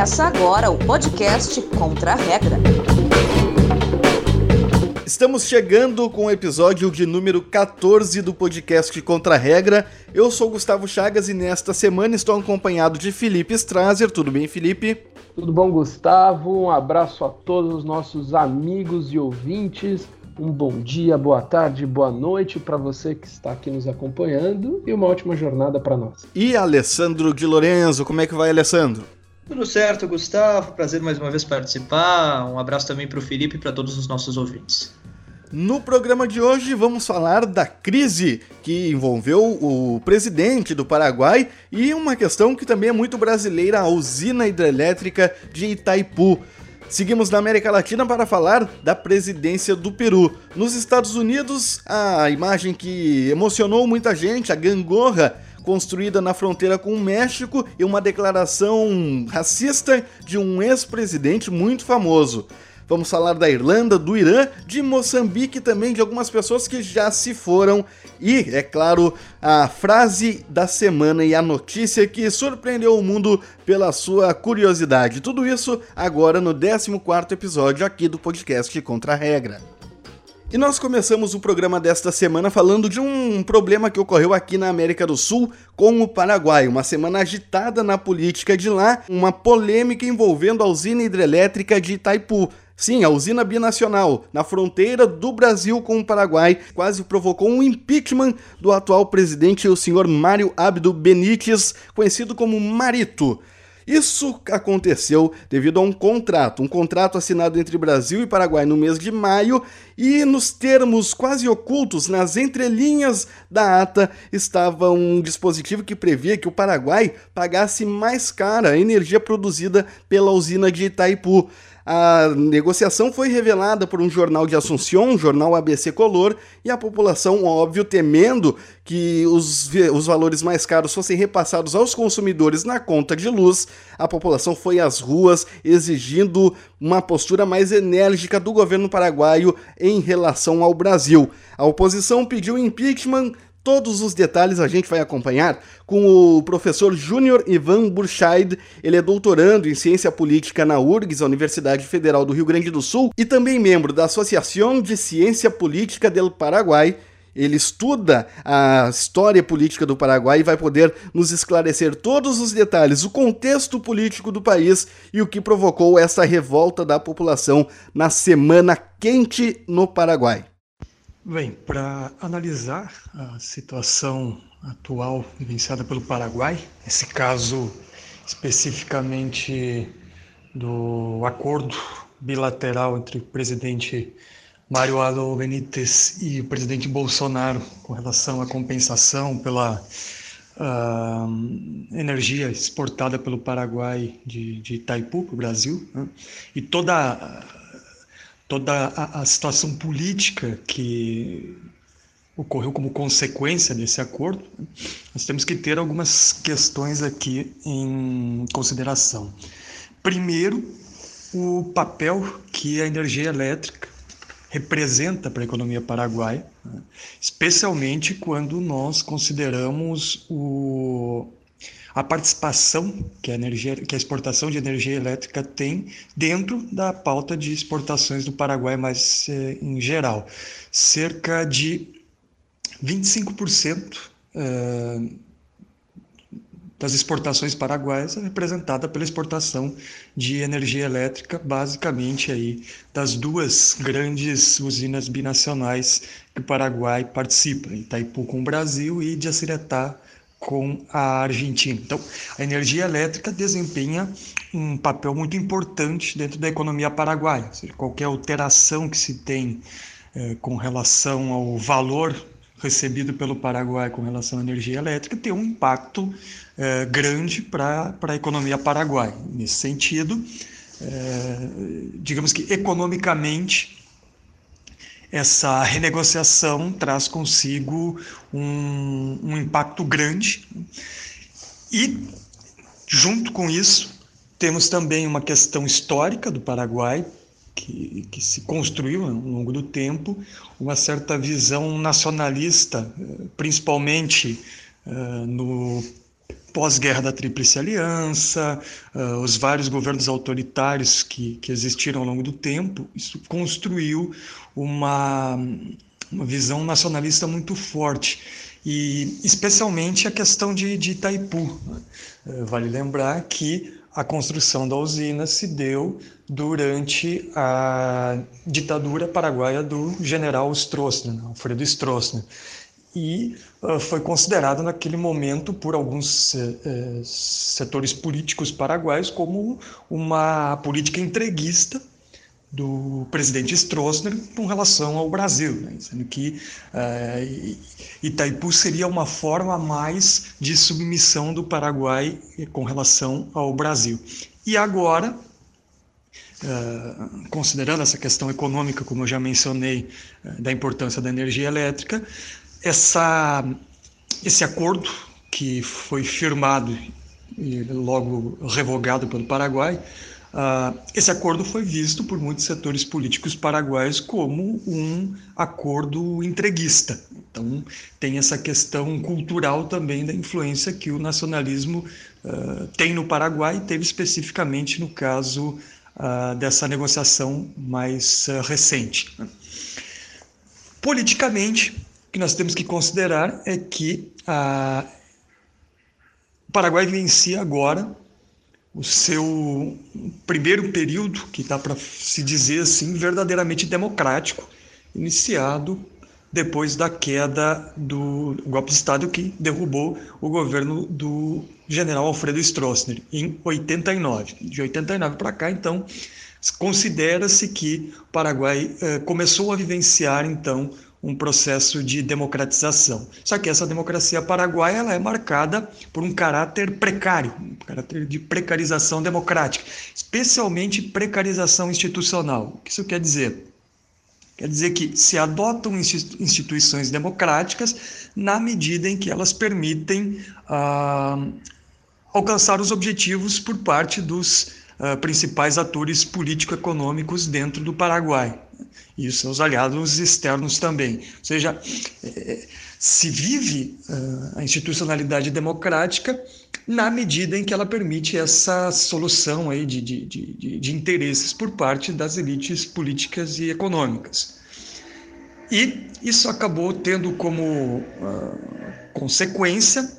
Começa agora o podcast Contra a Regra. Estamos chegando com o episódio de número 14 do podcast Contra a Regra. Eu sou Gustavo Chagas e nesta semana estou acompanhado de Felipe Strazer. Tudo bem, Felipe? Tudo bom, Gustavo? Um abraço a todos os nossos amigos e ouvintes. Um bom dia, boa tarde, boa noite para você que está aqui nos acompanhando e uma ótima jornada para nós. E Alessandro de Lorenzo, como é que vai, Alessandro? Tudo certo, Gustavo. Prazer mais uma vez participar. Um abraço também para o Felipe e para todos os nossos ouvintes. No programa de hoje vamos falar da crise que envolveu o presidente do Paraguai e uma questão que também é muito brasileira, a usina hidrelétrica de Itaipu. Seguimos na América Latina para falar da presidência do Peru. Nos Estados Unidos, a imagem que emocionou muita gente, a gangorra construída na fronteira com o México e uma declaração racista de um ex-presidente muito famoso. Vamos falar da Irlanda, do Irã, de Moçambique também de algumas pessoas que já se foram. E, é claro, a frase da semana e a notícia que surpreendeu o mundo pela sua curiosidade. Tudo isso agora no 14 episódio aqui do podcast Contra a Regra. E nós começamos o programa desta semana falando de um problema que ocorreu aqui na América do Sul com o Paraguai. Uma semana agitada na política de lá, uma polêmica envolvendo a usina hidrelétrica de Itaipu. Sim, a usina binacional, na fronteira do Brasil com o Paraguai, quase provocou um impeachment do atual presidente, o senhor Mário Abdo Benítez, conhecido como Marito. Isso aconteceu devido a um contrato, um contrato assinado entre Brasil e Paraguai no mês de maio, e nos termos quase ocultos, nas entrelinhas da ata, estava um dispositivo que previa que o Paraguai pagasse mais cara a energia produzida pela usina de Itaipu. A negociação foi revelada por um jornal de Assunção, um jornal ABC Color, e a população, óbvio, temendo que os, os valores mais caros fossem repassados aos consumidores na conta de luz, a população foi às ruas exigindo uma postura mais enérgica do governo paraguaio em relação ao Brasil. A oposição pediu impeachment Todos os detalhes a gente vai acompanhar com o professor Júnior Ivan Burscheid. Ele é doutorando em ciência política na URGS, Universidade Federal do Rio Grande do Sul, e também membro da Associação de Ciência Política do Paraguai. Ele estuda a história política do Paraguai e vai poder nos esclarecer todos os detalhes, o contexto político do país e o que provocou essa revolta da população na Semana Quente no Paraguai. Bem, para analisar a situação atual vivenciada pelo Paraguai, esse caso especificamente do acordo bilateral entre o presidente Mário Ado Benítez e o presidente Bolsonaro com relação à compensação pela uh, energia exportada pelo Paraguai de, de Itaipu para o Brasil, né? e toda toda a, a situação política que ocorreu como consequência desse acordo, nós temos que ter algumas questões aqui em consideração. Primeiro, o papel que a energia elétrica representa para a economia paraguaia, né? especialmente quando nós consideramos o, a participação que a, energia, que a exportação de energia elétrica tem dentro da pauta de exportações do Paraguai, mais eh, em geral. Cerca de 25% eh, das exportações paraguaias é representada pela exportação de energia elétrica, basicamente aí das duas grandes usinas binacionais que o Paraguai participa, Itaipu com o Brasil e de Jaciretá com a Argentina. Então, a energia elétrica desempenha um papel muito importante dentro da economia paraguaia. Ou seja, qualquer alteração que se tem eh, com relação ao valor recebido pelo Paraguai com relação à energia elétrica tem um impacto eh, grande para a economia paraguaia. Nesse sentido, eh, digamos que economicamente essa renegociação traz consigo um, um impacto grande. E, junto com isso, temos também uma questão histórica do Paraguai, que, que, se construiu ao longo do tempo, uma certa visão nacionalista, principalmente uh, no pós-guerra da Tríplice Aliança, uh, os vários governos autoritários que, que existiram ao longo do tempo, isso construiu uma, uma visão nacionalista muito forte. E especialmente a questão de, de Itaipu. Uh, vale lembrar que a construção da usina se deu durante a ditadura paraguaia do general Stroessner, né, Alfredo Stroessner e uh, foi considerado naquele momento por alguns uh, setores políticos paraguaios como uma política entreguista do presidente Stroessner com relação ao Brasil, né? que uh, Itaipu seria uma forma a mais de submissão do Paraguai com relação ao Brasil. E agora, Uh, considerando essa questão econômica, como eu já mencionei, uh, da importância da energia elétrica, essa, esse acordo que foi firmado e logo revogado pelo Paraguai, uh, esse acordo foi visto por muitos setores políticos paraguaios como um acordo entreguista. Então, tem essa questão cultural também da influência que o nacionalismo uh, tem no Paraguai, teve especificamente no caso uh, dessa negociação mais recente. Politicamente, que nós temos que considerar é que a, o Paraguai vivencia agora o seu primeiro período, que dá para se dizer assim, verdadeiramente democrático, iniciado depois da queda do golpe de Estado que derrubou o governo do general Alfredo Stroessner em 89. De 89 para cá, então, considera-se que o Paraguai eh, começou a vivenciar, então, um processo de democratização. Só que essa democracia paraguaia ela é marcada por um caráter precário, um caráter de precarização democrática, especialmente precarização institucional. O que isso quer dizer? Quer dizer que se adotam instituições democráticas na medida em que elas permitem ah, alcançar os objetivos por parte dos ah, principais atores político-econômicos dentro do Paraguai e os seus aliados externos também. Ou seja, é, se vive uh, a institucionalidade democrática na medida em que ela permite essa solução aí de, de, de, de interesses por parte das elites políticas e econômicas. E isso acabou tendo como uh, consequência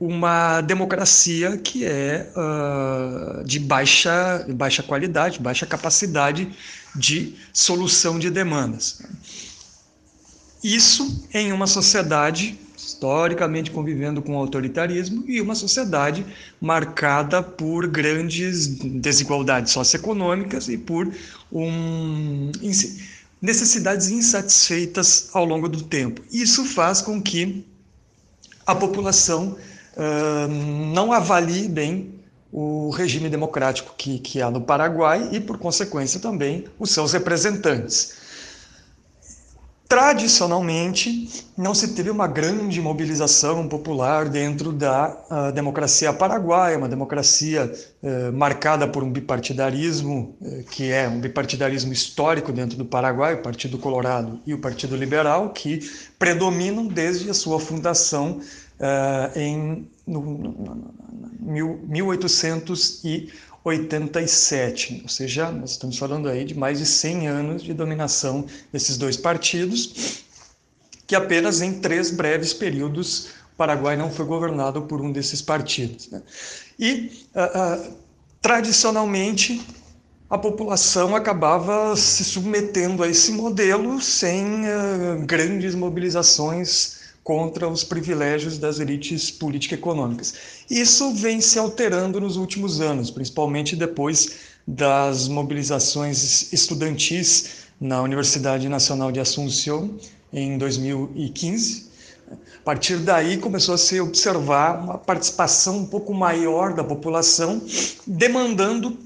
uma democracia que é uh, de baixa, baixa qualidade, baixa capacidade de solução de demandas. Isso em uma sociedade historicamente convivendo com o autoritarismo e uma sociedade marcada por grandes desigualdades socioeconômicas e por um, necessidades insatisfeitas ao longo do tempo. Isso faz com que a população não avalie bem o regime democrático que, que há no Paraguai e, por consequência, também os seus representantes. Tradicionalmente, não se teve uma grande mobilização popular dentro da uh, democracia paraguaia, uma democracia uh, marcada por um bipartidarismo, uh, que é um bipartidarismo histórico dentro do Paraguai, o Partido Colorado e o Partido Liberal, que predominam desde a sua fundação uh, em no, no, no, 1887, ou seja, nós estamos falando aí de mais de 100 anos de dominação desses dois partidos, que apenas em três breves períodos o Paraguai não foi governado por um desses partidos. Né? E, uh, uh, tradicionalmente, a população acabava se submetendo a esse modelo sem uh, grandes mobilizações contra os privilégios das elites político-econômicas. Isso vem se alterando nos últimos anos, principalmente depois das mobilizações estudantis na Universidade Nacional de Assunção em 2015. A partir daí começou a se observar uma participação um pouco maior da população, demandando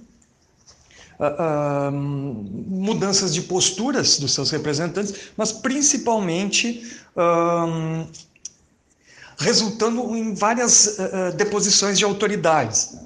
uh, mudanças de posturas dos seus representantes, mas principalmente uh, resultando em várias deposições de autoridades.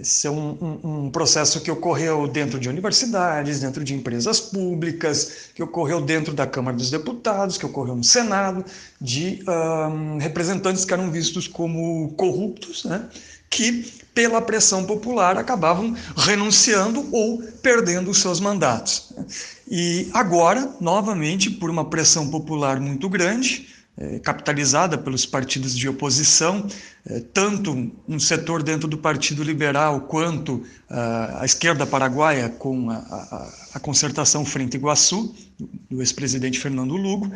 esse é um, um, um, processo que ocorreu dentro de universidades, dentro de empresas públicas, que ocorreu dentro da Câmara dos Deputados, que ocorreu no Senado, de um, representantes que eram vistos como corruptos, né, que, pela pressão popular, acabavam renunciando ou perdendo os seus mandatos. E agora, novamente, por uma pressão popular muito grande, é, capitalizada pelos partidos de oposição, é, tanto um setor dentro do Partido Liberal quanto a, a esquerda paraguaia com a, a, a, concertação Frente Iguaçu, do ex-presidente Fernando Lugo,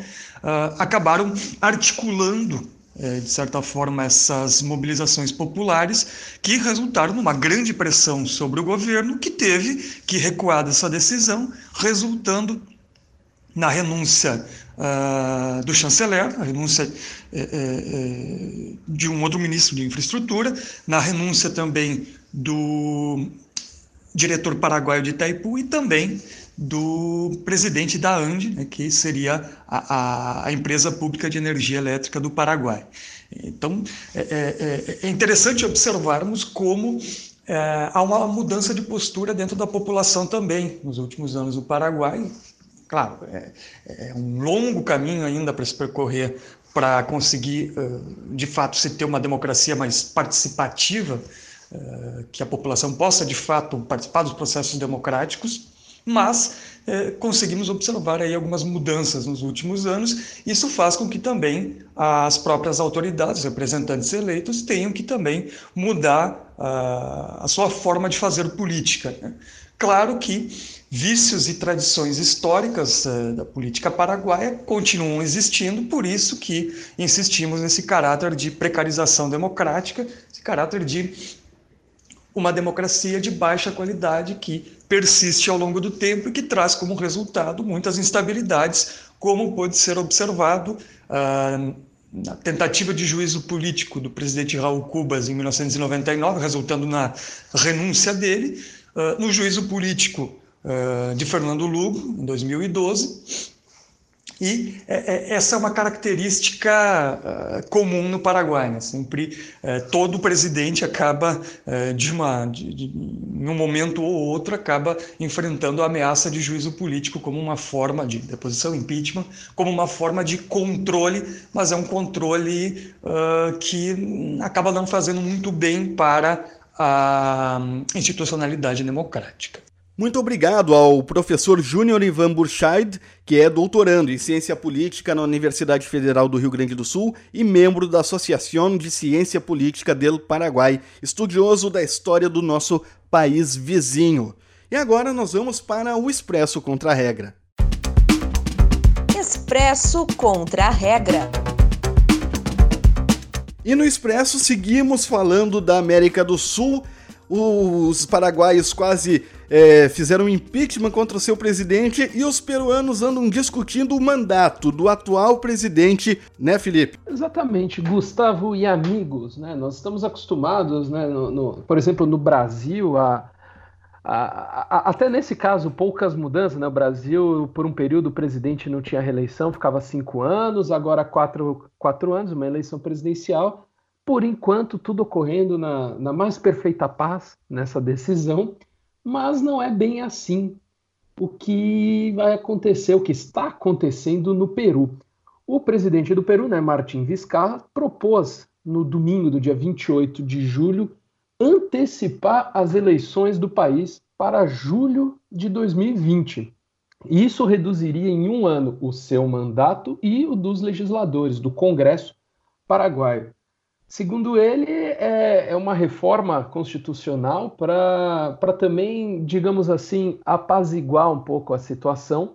acabaram articulando de certa forma, essas mobilizações populares que resultaram numa grande pressão sobre o governo, que teve que recuar dessa decisão, resultando na renúncia uh, do chanceler, a renúncia é, é, de um outro ministro de infraestrutura, na renúncia também do diretor paraguaio de Itaipu e também do presidente da ANDE, né, que seria a, a, empresa pública de energia elétrica do Paraguai. Então, é, é, é interessante observarmos como é, há uma mudança de postura dentro da população também nos últimos anos do Paraguai, Claro, é, é um longo caminho ainda para se percorrer para conseguir, de fato, se ter uma democracia mais participativa, que a população possa, de fato, participar dos processos democráticos, mas conseguimos observar aí algumas mudanças nos últimos anos. Isso faz com que também as próprias autoridades, representantes eleitos, tenham que também mudar a sua forma de fazer política. Né? Claro que vícios e tradições históricas uh, da política paraguaia continuam existindo, por isso que insistimos nesse caráter de precarização democrática, esse caráter de uma democracia de baixa qualidade que persiste ao longo do tempo e que traz como resultado muitas instabilidades, como pode ser observado uh, na tentativa de juízo político do presidente Raul Cubas em 1999, resultando na renúncia dele, ah, no juízo político uh, de Fernando Lugo, em 2012. E é, é, essa é uma característica uh, comum no Paraguai. Né? Sempre todo presidente acaba, de uma, de, de, em um momento ou outro, acaba enfrentando a ameaça de juízo político como uma forma de deposição, impeachment, como uma forma de controle, mas é um controle que acaba não fazendo muito bem para a institucionalidade democrática. Muito obrigado ao professor Júnior Ivan Burscheid, que é doutorando em Ciência Política na Universidade Federal do Rio Grande do Sul e membro da Associação de Ciência Política do Paraguai, estudioso da história do nosso país vizinho. E agora nós vamos para o Expresso Contra a Regra. Expresso Contra a Regra. E no Expresso seguimos falando da América do Sul. Os paraguaios quase é, fizeram um impeachment contra o seu presidente e os peruanos andam discutindo o mandato do atual presidente, né, Felipe? Exatamente, Gustavo e amigos, né? Nós estamos acostumados, né, no, no, por exemplo, no Brasil, a até nesse caso, poucas mudanças. Né? O Brasil, por um período, o presidente não tinha reeleição, ficava cinco anos, agora quatro, quatro anos, uma eleição presidencial. Por enquanto, tudo ocorrendo na, na mais perfeita paz nessa decisão, mas não é bem assim o que vai acontecer, o que está acontecendo no Peru. O presidente do Peru, né, Martin Vizcarra, propôs no domingo do dia 28 de julho antecipar as eleições do país para julho de 2020. Isso reduziria em um ano o seu mandato e o dos legisladores do Congresso paraguaio. Segundo ele, é, é uma reforma constitucional para também, digamos assim, apaziguar um pouco a situação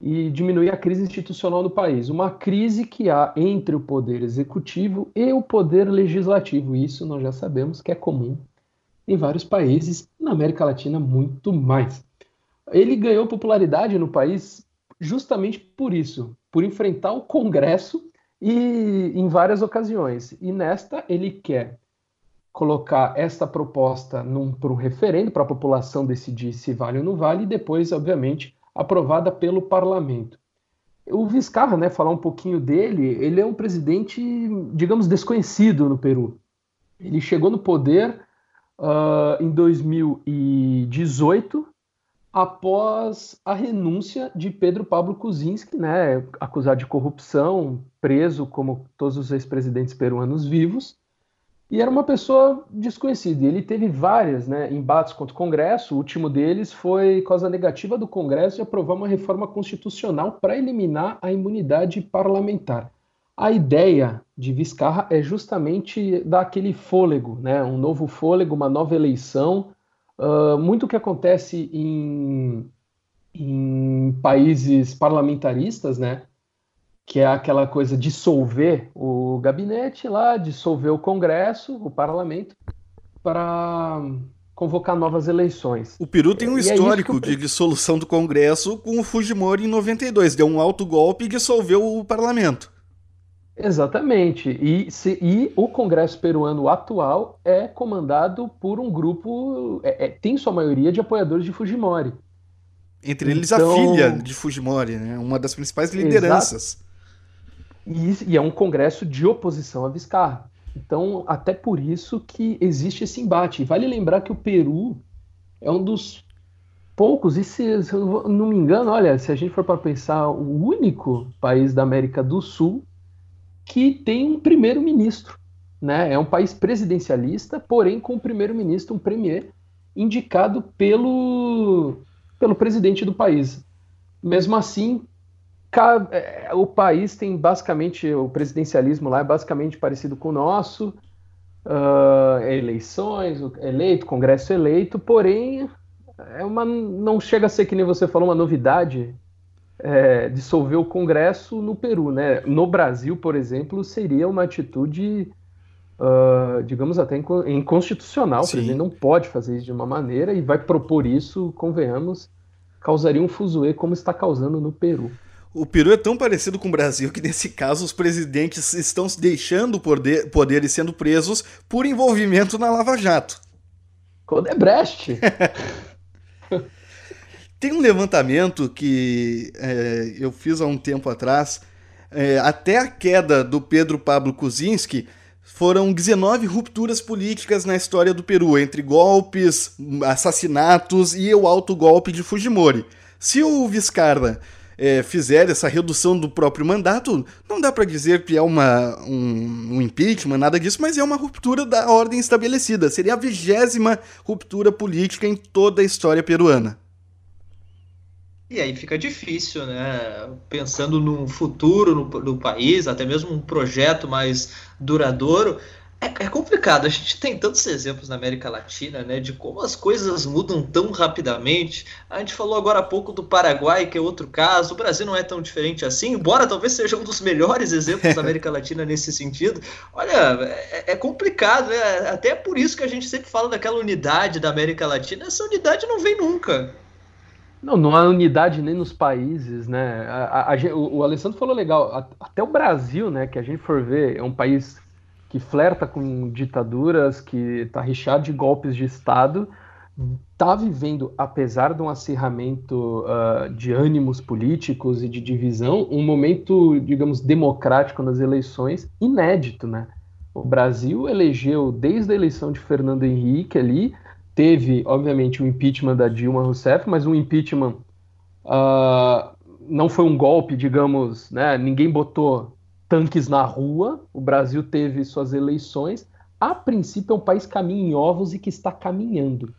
e diminuir a crise institucional do país. Uma crise que há entre o poder executivo e o poder legislativo. Isso nós já sabemos que é comum em vários países, na América Latina muito mais. Ele ganhou popularidade no país justamente por isso, por enfrentar o Congresso e em várias ocasiões. E nesta ele quer colocar esta proposta para um referendo para a população decidir se vale ou não vale e depois, obviamente, aprovada pelo parlamento. O Vizcarra, né, falar um pouquinho dele, ele é um presidente, digamos, desconhecido no Peru. Ele chegou no poder uh, em 2018, após a renúncia de Pedro Pablo Kuczynski, né, acusado de corrupção, preso como todos os ex-presidentes peruanos vivos, e era uma pessoa desconhecida. Ele teve várias né, embates contra o Congresso. O último deles foi causa negativa do Congresso de aprovar uma reforma constitucional para eliminar a imunidade parlamentar. A ideia de Vizcarra é justamente dar aquele fôlego, né, um novo fôlego, uma nova eleição, Uh, muito que acontece em, em países parlamentaristas, né? Que é aquela coisa de dissolver o gabinete lá, dissolver o Congresso, o parlamento, para convocar novas eleições. O Peru tem um é histórico é de dissolução do Congresso com o Fujimori em 92. Deu um alto golpe e dissolveu o parlamento. Exatamente. E, se, e o Congresso peruano atual é comandado por um grupo, é, é, tem sua maioria de apoiadores de Fujimori. Entre eles então, a filha de Fujimori, né? uma das principais lideranças. E, e, é um congresso de oposição a Vizcarra. Então, até por isso que existe esse embate. Vale lembrar que o Peru é um dos poucos, e se, se eu não me engano, olha, se a gente for para pensar, o único país da América do Sul que tem um primeiro-ministro. Né? É um país presidencialista, porém com um primeiro-ministro, um premier, indicado pelo, pelo presidente do país. Mesmo assim, é, o país tem basicamente, o presidencialismo lá é basicamente parecido com o nosso, uh, eleições, eleito, congresso eleito, porém é uma, não chega a ser que nem você falou, uma novidade é, dissolver o Congresso no Peru, né? No Brasil, por exemplo, seria uma atitude, uh, digamos até inconstitucional. Sim. O presidente não pode fazer isso de uma maneira e vai propor isso, convenhamos, causaria um fuzuê como está causando no Peru. O Peru é tão parecido com o Brasil que, nesse caso, os presidentes estão se deixando o poder, poder e sendo presos por envolvimento na Lava Jato. Codebrecht! Tem um levantamento que é, eu fiz há um tempo atrás. É, até a queda do Pedro Pablo Kuczynski, foram 19 rupturas políticas na história do Peru, entre golpes, assassinatos e o alto golpe de Fujimori. Se o Vizcarra é, fizer essa redução do próprio mandato, não dá para dizer que é uma, um, um, impeachment, nada disso, mas é uma ruptura da ordem estabelecida. Seria a vigésima ruptura política em toda a história peruana. E aí fica difícil, né? Pensando num futuro no, do país, até mesmo um projeto mais duradouro, é, é, complicado. A gente tem tantos exemplos na América Latina, né? De como as coisas mudam tão rapidamente. A gente falou agora há pouco do Paraguai, que é outro caso. O Brasil não é tão diferente assim, embora talvez seja um dos melhores exemplos da América Latina nesse sentido. Olha, é, é complicado, né? Até por isso que a gente sempre fala daquela unidade da América Latina. Essa unidade não vem nunca. Não, não há unidade nem nos países, né? A, a, a, o, Alessandro falou legal, até o Brasil, né, que a gente for ver, é um país que flerta com ditaduras, que está recheado de golpes de Estado, está vivendo, apesar de um acirramento uh, de ânimos políticos e de divisão, um momento, digamos, democrático nas eleições inédito, né? O Brasil elegeu, desde a eleição de Fernando Henrique ali, teve, obviamente, o impeachment da Dilma Rousseff, mas um impeachment uh, não foi um golpe, digamos, né? Ninguém botou tanques na rua. O Brasil teve suas eleições. A princípio é um país caminho em ovos e que está caminhando,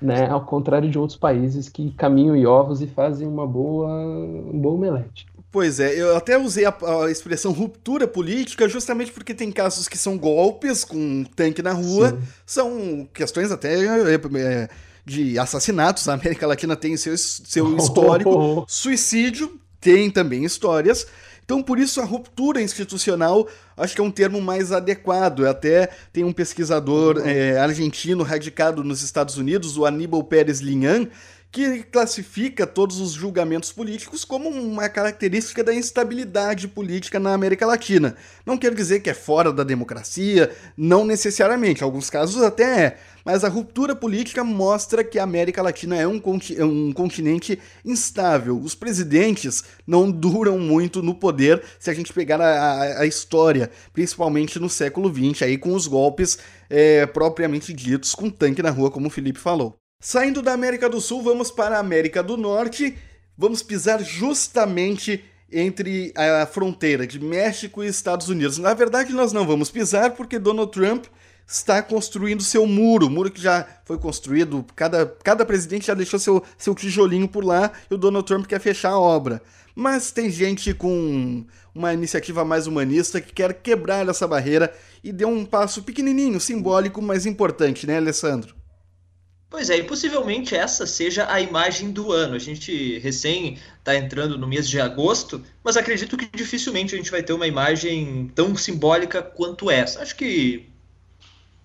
né? Ao contrário de outros países que caminham em ovos e fazem uma boa, um bom omelete. Pois é, eu até usei a, a, expressão ruptura política justamente porque tem casos que são golpes com um tanque na rua, Sim. são questões até é, de assassinatos. A América Latina tem seu, seu histórico, suicídio tem também histórias. Então, por isso, a ruptura institucional acho que é um termo mais adequado. Até tem um pesquisador é, argentino radicado nos Estados Unidos, o Aníbal Pérez Linhan, que classifica todos os julgamentos políticos como uma característica da instabilidade política na América Latina. Não quer dizer que é fora da democracia, não necessariamente, em alguns casos até é, mas a ruptura política mostra que a América Latina é um, é um continente instável. Os presidentes não duram muito no poder se a gente pegar a, a, a história, principalmente no século XX, aí com os golpes é, propriamente ditos, com tanque na rua, como o Felipe falou. Saindo da América do Sul, vamos para a América do Norte. Vamos pisar justamente entre a fronteira de México e Estados Unidos. Na verdade, nós não vamos pisar porque Donald Trump está construindo seu muro, muro que já foi construído, cada, cada presidente já deixou seu, seu tijolinho por lá e o Donald Trump quer fechar a obra. Mas tem gente com uma iniciativa mais humanista que quer quebrar essa barreira e deu um passo pequenininho, simbólico, mas importante, né, Alessandro? Pois é, e possivelmente essa seja a imagem do ano. A gente recém está entrando no mês de agosto, mas acredito que dificilmente a gente vai ter uma imagem tão simbólica quanto essa. Acho que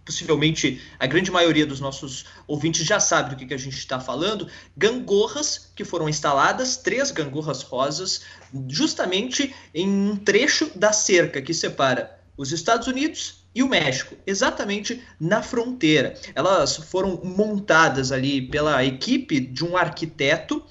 possivelmente a grande maioria dos nossos ouvintes já sabe do que, que a gente está falando, gangorras que foram instaladas, três gangorras rosas, justamente em um trecho da cerca que separa os Estados Unidos e o México, exatamente na fronteira. Elas foram montadas ali pela equipe de um arquiteto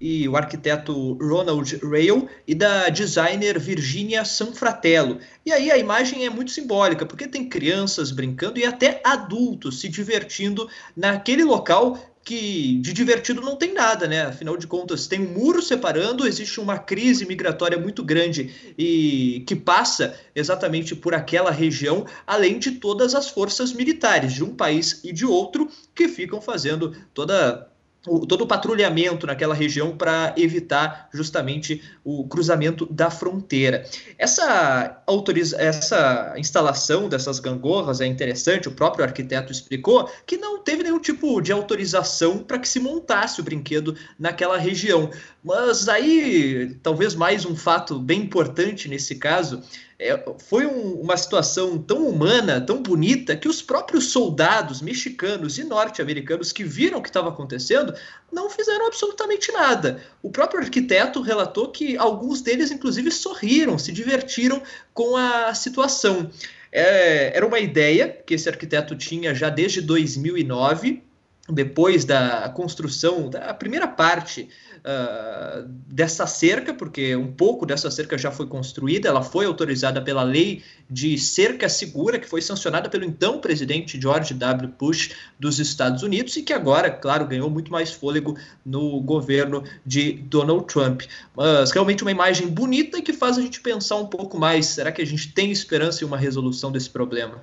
e o arquiteto Ronald Rail e da designer Virginia Sanfratello. E aí a imagem é muito simbólica, porque tem crianças brincando e até adultos se divertindo naquele local que de divertido não tem nada, né? Afinal de contas, tem um muro separando, existe uma crise migratória muito grande e que passa exatamente por aquela região, além de todas as forças militares de um país e de outro que ficam fazendo toda o, todo o patrulhamento naquela região para evitar justamente o cruzamento da fronteira. Essa, autoriza essa instalação dessas gangorras é interessante, o próprio arquiteto explicou que não teve nenhum tipo de autorização para que se montasse o brinquedo naquela região. Mas aí, talvez mais um fato bem importante nesse caso é, foi um, uma situação tão humana, tão bonita, que os próprios soldados mexicanos e norte-americanos que viram o que estava acontecendo não fizeram absolutamente nada. O próprio arquiteto relatou que alguns deles, inclusive, sorriram, se divertiram com a situação. É, era uma ideia que esse arquiteto tinha já desde 2009, depois da construção da primeira parte uh, dessa cerca, porque um pouco dessa cerca já foi construída, ela foi autorizada pela lei de cerca segura, que foi sancionada pelo então presidente George W. Bush dos Estados Unidos e que agora, claro, ganhou muito mais fôlego no governo de Donald Trump. Mas realmente uma imagem bonita que faz a gente pensar um pouco mais: será que a gente tem esperança em uma resolução desse problema?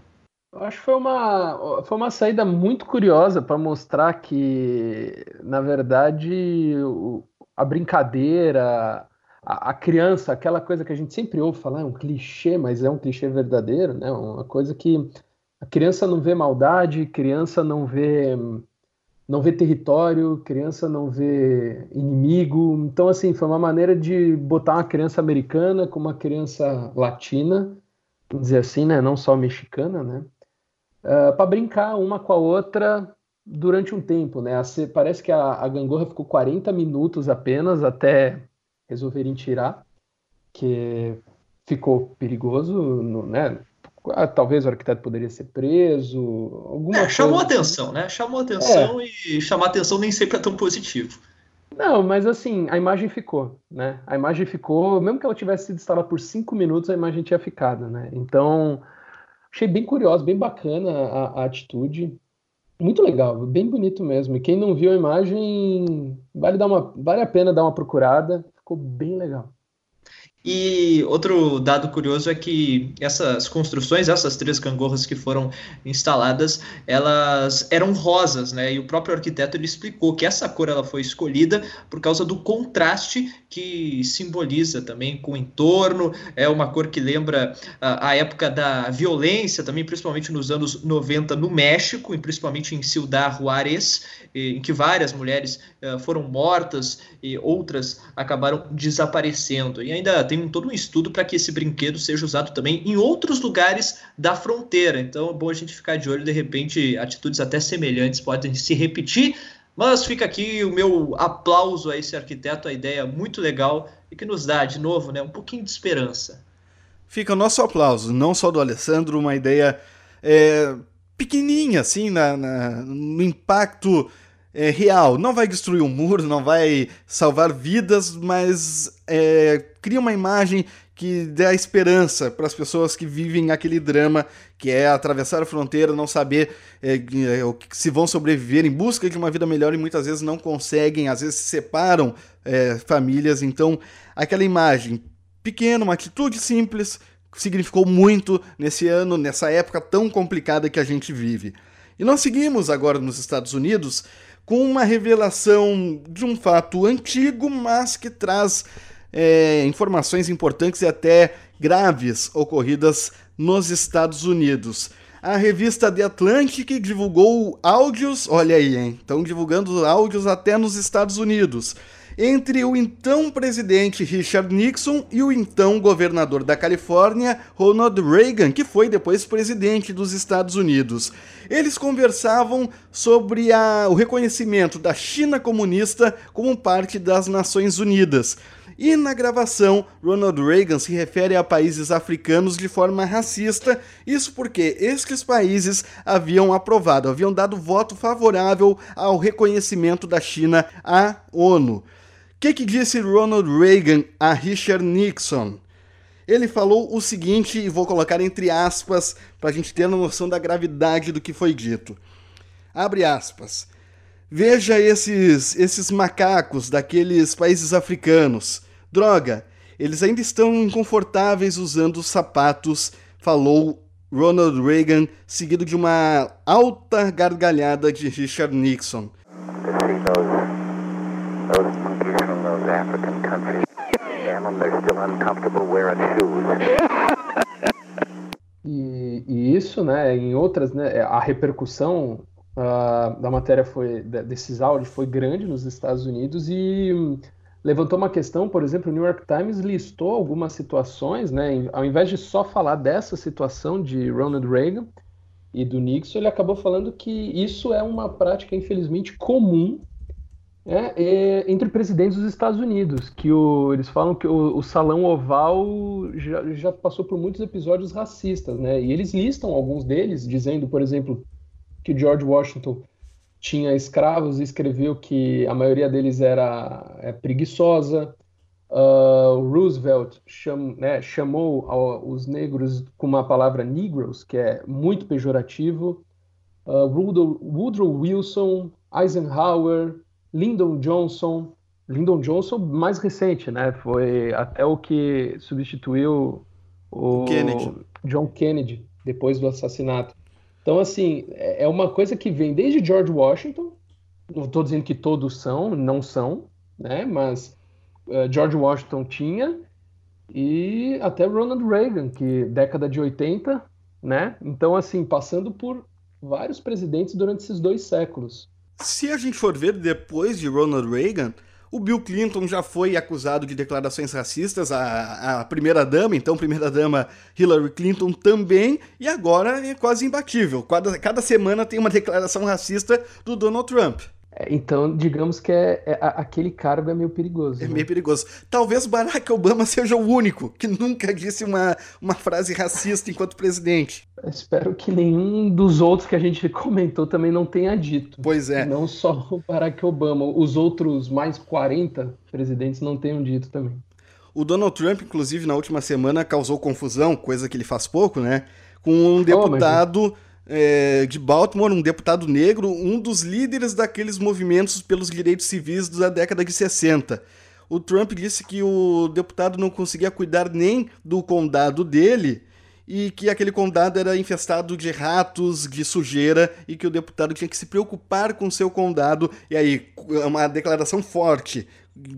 Eu acho que foi uma, foi uma saída muito curiosa para mostrar que, na verdade, o, a brincadeira, a, a, criança, aquela coisa que a gente sempre ouve falar, é um clichê, mas é um clichê verdadeiro, né? Uma coisa que a criança não vê maldade, criança não vê não vê território, criança não vê inimigo. Então, assim, foi uma maneira de botar uma criança americana com uma criança latina, vamos dizer assim, né? Não só mexicana, né? Uh, ah, para brincar uma com a outra durante um tempo, né? parece que a, a gangorra ficou 40 minutos apenas até resolverem tirar, que ficou perigoso, no, né? Ah, talvez o arquiteto poderia ser preso. Alguma é, chamou coisa... Atenção, né? Chamou atenção é. e chamar atenção nem sempre é tão positivo. Não, mas assim, a imagem ficou, né? A imagem ficou, mesmo que ela tivesse sido instalada por cinco minutos, a imagem tinha ficado, né? Então, achei bem curioso, bem bacana a, a atitude. Muito legal, bem bonito mesmo. E quem não viu a imagem, vale, dar uma, vale a pena dar uma procurada. Ficou bem legal. E outro dado curioso é que essas construções, essas três gangorras que foram instaladas, elas eram rosas, né? E o próprio arquiteto ele explicou que essa cor ela foi escolhida por causa do contraste que simboliza também com o entorno. É uma cor que lembra a, a época da violência, também principalmente nos anos 90 no México, e principalmente em Ciudad Juárez, em que várias mulheres uh, foram mortas e outras acabaram desaparecendo. E ainda tem todo um estudo para que esse brinquedo seja usado também em outros lugares da fronteira. Então é bom a gente ficar de olho, de repente, atitudes até semelhantes podem se repetir Mas fica aqui o meu aplauso a esse arquiteto, a ideia muito legal e que nos dá, de novo, né, um pouquinho de esperança. Fica o nosso aplauso, não só do Alessandro, uma ideia é, pequenininha, assim, na, na no impacto é, real. Não vai destruir um muro, não vai salvar vidas, mas é, cria uma imagem que dá esperança para as pessoas que vivem aquele drama que é atravessar a fronteira, não saber é, se vão sobreviver em busca de uma vida melhor e muitas vezes não conseguem, às vezes se separam é, famílias. Então, aquela imagem pequena, uma atitude simples, significou muito nesse ano, nessa época tão complicada que a gente vive. E nós seguimos agora nos Estados Unidos com uma revelação de um fato antigo, mas que traz é, informações importantes e até graves ocorridas nos Estados Unidos. A revista The Atlantic divulgou áudios, olha aí, hein? Estão divulgando áudios até nos Estados Unidos, entre o então presidente Richard Nixon e o então governador da Califórnia, Ronald Reagan, que foi depois presidente dos Estados Unidos. Eles conversavam sobre a, o reconhecimento da China comunista como parte das Nações Unidas. E na gravação, Ronald Reagan se refere a países africanos de forma racista, isso porque estes países haviam aprovado, haviam dado voto favorável ao reconhecimento da China à ONU. O que, que disse Ronald Reagan a Richard Nixon? Ele falou o seguinte, e vou colocar entre aspas para a gente ter a noção da gravidade do que foi dito. Abre aspas. Veja esses, esses macacos daqueles países africanos. Droga, eles ainda estão inconfortáveis usando sapatos, falou Ronald Reagan, seguido de uma alta gargalhada de Richard Nixon. E, e, isso, né, em outras, né, a repercussão uh, da matéria foi desses áudios foi grande nos Estados Unidos e levantou uma questão, por exemplo, o New York Times listou algumas situações, né, ao invés de só falar dessa situação de Ronald Reagan e do Nixon, ele acabou falando que isso é uma prática, infelizmente, comum né, entre presidentes dos Estados Unidos, que o, eles falam que o, o Salão Oval já, já, passou por muitos episódios racistas, né, e eles listam alguns deles, dizendo, por exemplo, que George Washington tinha escravos e escreveu que a maioria deles era é, preguiçosa. Uh, Roosevelt cham, né, chamou os negros com uma palavra Negroes, que é muito pejorativo. Uh, Woodrow, Woodrow Wilson, Eisenhower, Lyndon Johnson. Lyndon Johnson mais recente, né? Foi até o que substituiu o Kennedy. John Kennedy depois do assassinato. Então, assim, é, é uma coisa que vem desde George Washington, não estou dizendo que todos são, não são, né? Mas uh, George Washington tinha e até Ronald Reagan, que década de 80, né? Então, assim, passando por vários presidentes durante esses dois séculos. Se a gente for ver depois de Ronald Reagan, o Bill Clinton já foi acusado de declarações racistas, a, a primeira-dama, então primeira-dama Hillary Clinton também, e agora é quase imbatível. Cada, cada semana tem uma declaração racista do Donald Trump. É, então, digamos que é, é, aquele cargo é meio perigoso. É né? meio perigoso. Talvez Barack Obama seja o único que nunca disse uma, uma frase racista enquanto presidente. espero que nenhum dos outros que a gente comentou também não tenha dito. Pois é. Não só o Barack Obama, os outros mais 40 presidentes não tenham dito também. O Donald Trump, inclusive, na última semana causou confusão, coisa que ele faz pouco, né? Com um deputado. Oh, mas é, de Baltimore, um deputado negro, um dos líderes daqueles movimentos pelos direitos civis da década de 60. O Trump disse que o deputado não conseguia cuidar nem do condado dele e que aquele condado era infestado de ratos, de sujeira e que o deputado tinha que se preocupar com seu condado. E aí, uma declaração forte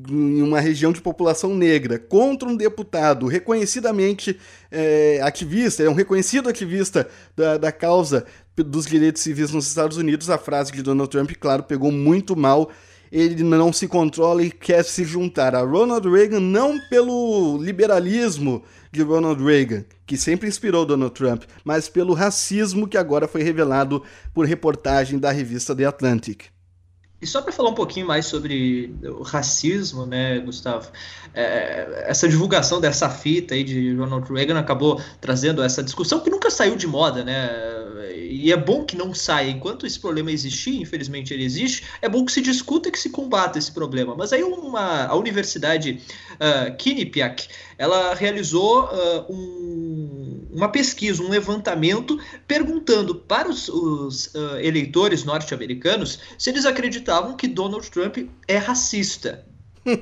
em uma região de população negra contra um deputado reconhecidamente é, ativista, é um reconhecido ativista da, da causa dos direitos civis nos Estados Unidos, a frase de Donald Trump, claro, pegou muito mal. Ele não se controla e quer se juntar a Ronald Reagan, não pelo liberalismo de Ronald Reagan, que sempre inspirou Donald Trump, mas pelo racismo que agora foi revelado por reportagem da revista The Atlantic. E só para falar um pouquinho mais sobre o racismo, né, Gustavo? É, essa divulgação dessa fita aí de Ronald Reagan acabou trazendo essa discussão que nunca saiu de moda, né? E é bom que não saia. Enquanto esse problema existir, infelizmente ele existe, é bom que se discuta e que se combata esse problema. Mas aí uma, a Universidade uh, Quinnipiac, ela realizou uh, um, uma pesquisa, um levantamento, perguntando para os, os uh, eleitores norte-americanos se eles acreditavam que Donald Trump é racista.